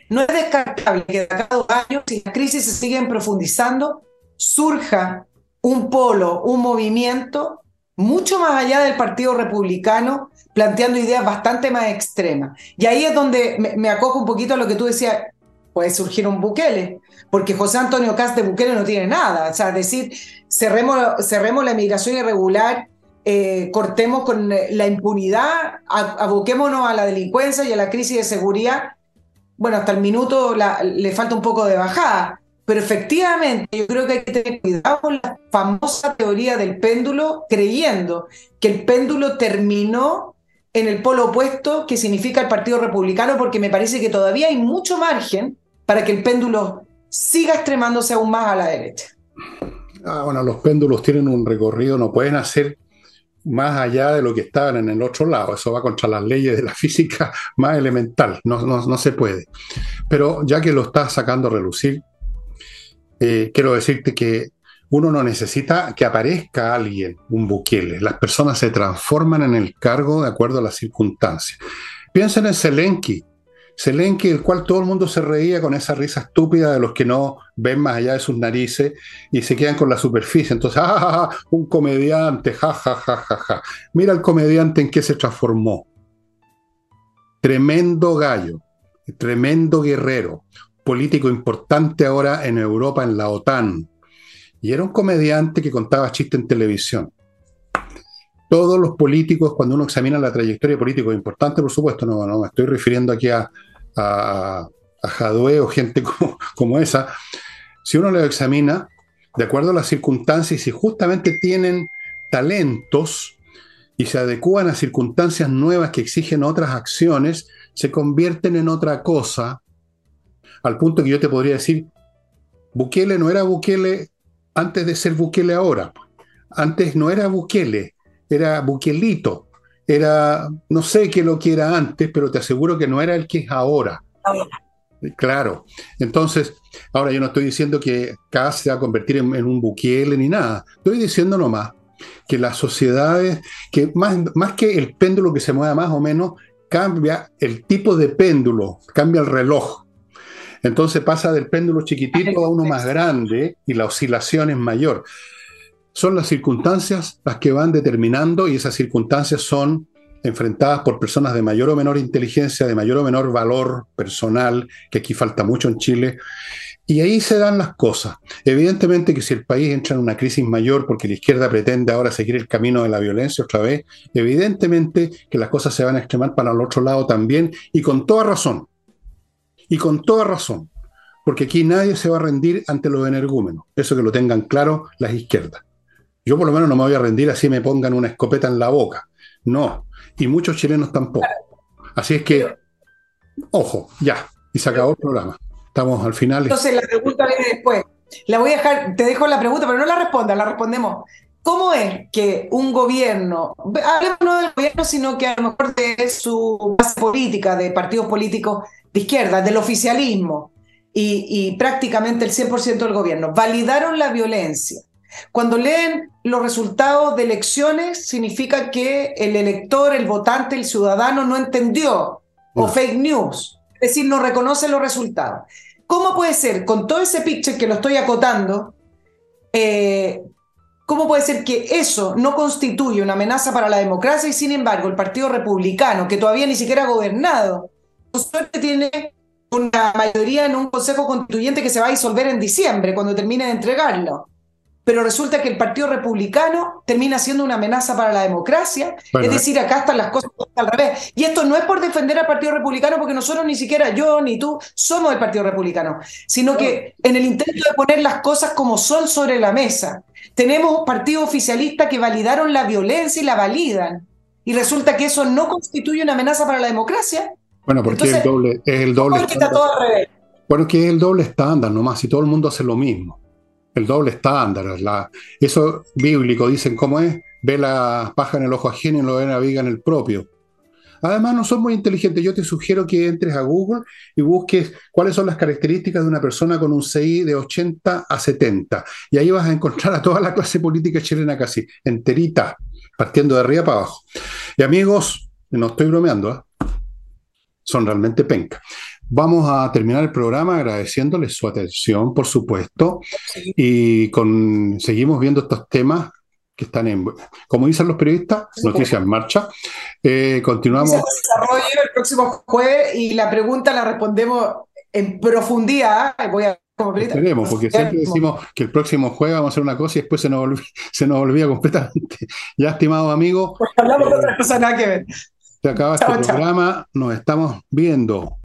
S2: No es descartable que de cada dos años, si las crisis se siguen profundizando, surja un polo, un movimiento mucho más allá del Partido Republicano, planteando ideas bastante más extremas. Y ahí es donde me, acojo un poquito a lo que tú decías, puede surgir un Bukele, porque José Antonio Cast de no tiene nada. O sea, decir, cerremos, cerremos la migración irregular, eh, cortemos con la impunidad, aboquémonos a la delincuencia y a la crisis de seguridad. Bueno, hasta el minuto le falta un poco de bajada, pero efectivamente, yo creo que hay que tener cuidado con la famosa teoría del péndulo, creyendo que el péndulo terminó en el polo opuesto que significa el Partido Republicano, porque me parece que todavía hay mucho margen para que el péndulo siga extremándose aún más a la derecha.
S1: Ah, bueno, los péndulos tienen un recorrido, no pueden hacer más allá de lo que estaban en el otro lado. Eso va contra las leyes de la física más elemental, no, no, no se puede. Pero ya que lo está sacando a relucir, eh, quiero decirte que uno no necesita que aparezca alguien, un buquele. Las personas se transforman en el cargo de acuerdo a las circunstancias. Piensen en Zelensky. Zelensky, el cual todo el mundo se reía con esa risa estúpida de los que no ven más allá de sus narices y se quedan con la superficie. Entonces, ¡ah, un comediante! ¡Ja, ja, ja, ja, ja! Mira el comediante en qué se transformó. Tremendo gallo, tremendo guerrero, político importante ahora en Europa, en la OTAN. Y era un comediante que contaba chistes en televisión. Todos los políticos, cuando uno examina la trayectoria política importante, por supuesto, no, no me estoy refiriendo aquí a, a, o gente como, como esa, si uno lo examina, de acuerdo a las circunstancias, si justamente tienen talentos y se adecúan a circunstancias nuevas que exigen otras acciones, se convierten en otra cosa, al punto que yo te podría decir, Bukele no era Bukele antes de ser Bukele ahora. Antes no era Bukele, era Bukelito. Era, no sé qué lo que era antes, pero te aseguro que no era el que es ahora. Claro. Entonces, ahora yo no estoy diciendo que cada se va a convertir en, en, un Bukele ni nada. Estoy diciendo nomás que las sociedades, que más, más que el péndulo que se mueva más o menos, cambia el tipo de péndulo, cambia el reloj. Entonces pasa del péndulo chiquitito a uno más grande y la oscilación es mayor. Son las circunstancias las que van determinando y esas circunstancias son enfrentadas por personas de mayor o menor inteligencia, de mayor o menor valor personal, que aquí falta mucho en Chile, y ahí se dan las cosas. Evidentemente que si el país entra en una crisis mayor porque la izquierda pretende ahora seguir el camino de la violencia otra vez, evidentemente que las cosas se van a extremar para el otro lado también y con toda razón. Y con toda razón. Porque aquí nadie se va a rendir ante los energúmenos. Eso que lo tengan claro las izquierdas. Yo por lo menos no me voy a rendir así me pongan una escopeta en la boca. No. Y muchos chilenos tampoco. Así es que, ojo, ya. Y se acabó el programa. Estamos al final.
S2: Entonces la pregunta viene después. La voy a dejar, te dejo la pregunta, pero no la responda, la respondemos. ¿Cómo es que un gobierno, hablemos no del gobierno, sino que a lo mejor de su base política, de partidos políticos de izquierda, del oficialismo y, y prácticamente el 100% del gobierno, validaron la violencia? Cuando leen los resultados de elecciones, significa que el elector, el votante, el ciudadano no entendió o fake news es decir, no reconoce los resultados. ¿Cómo puede ser, con todo ese picture que lo estoy acotando, eh, cómo puede ser que eso no constituye una amenaza para la democracia y sin embargo el Partido Republicano, que todavía ni siquiera ha gobernado, por suerte tiene una mayoría en un Consejo Constituyente que se va a disolver en diciembre, cuando termine de entregarlo? pero resulta que el Partido Republicano termina siendo una amenaza para la democracia. es decir, acá están las cosas al revés. Y esto no es por defender al Partido Republicano, porque nosotros ni siquiera yo ni tú somos el Partido Republicano, sino que en el intento de poner las cosas como son sobre la mesa, tenemos partidos oficialistas que validaron la violencia y la validan. Y resulta que eso no constituye una amenaza para la democracia.
S1: Bueno, porque es el doble, es el doble
S2: estándar. Todo al revés.
S1: Bueno, que es el doble estándar nomás, si todo el mundo hace lo mismo el doble estándar. La, eso bíblico, dicen cómo es, ve la paja en el ojo ajeno y lo ve la viga en el propio. Además, no son muy inteligentes. Yo te sugiero que entres a Google y busques cuáles son las características de una persona con un CI de 80 a 70. Y ahí vas a encontrar a toda la clase política chilena casi, enterita, partiendo de arriba para abajo. Y amigos, no estoy bromeando, ¿eh? son realmente penca. Vamos a terminar el programa agradeciéndoles su atención, por supuesto, y con, seguimos viendo estos temas que están en, como dicen los periodistas, noticias en marcha. Eh, continuamos.
S2: desarrollo el próximo jueves y la pregunta la respondemos en profundidad. Voy a
S1: Esperemos, porque siempre decimos que el próximo jueves vamos a hacer una cosa y después se nos, olvida, se nos olvida completamente. Ya, estimado amigo.
S2: Pues hablamos de otras cosas nada que ver.
S1: Se acaba este programa, nos estamos viendo.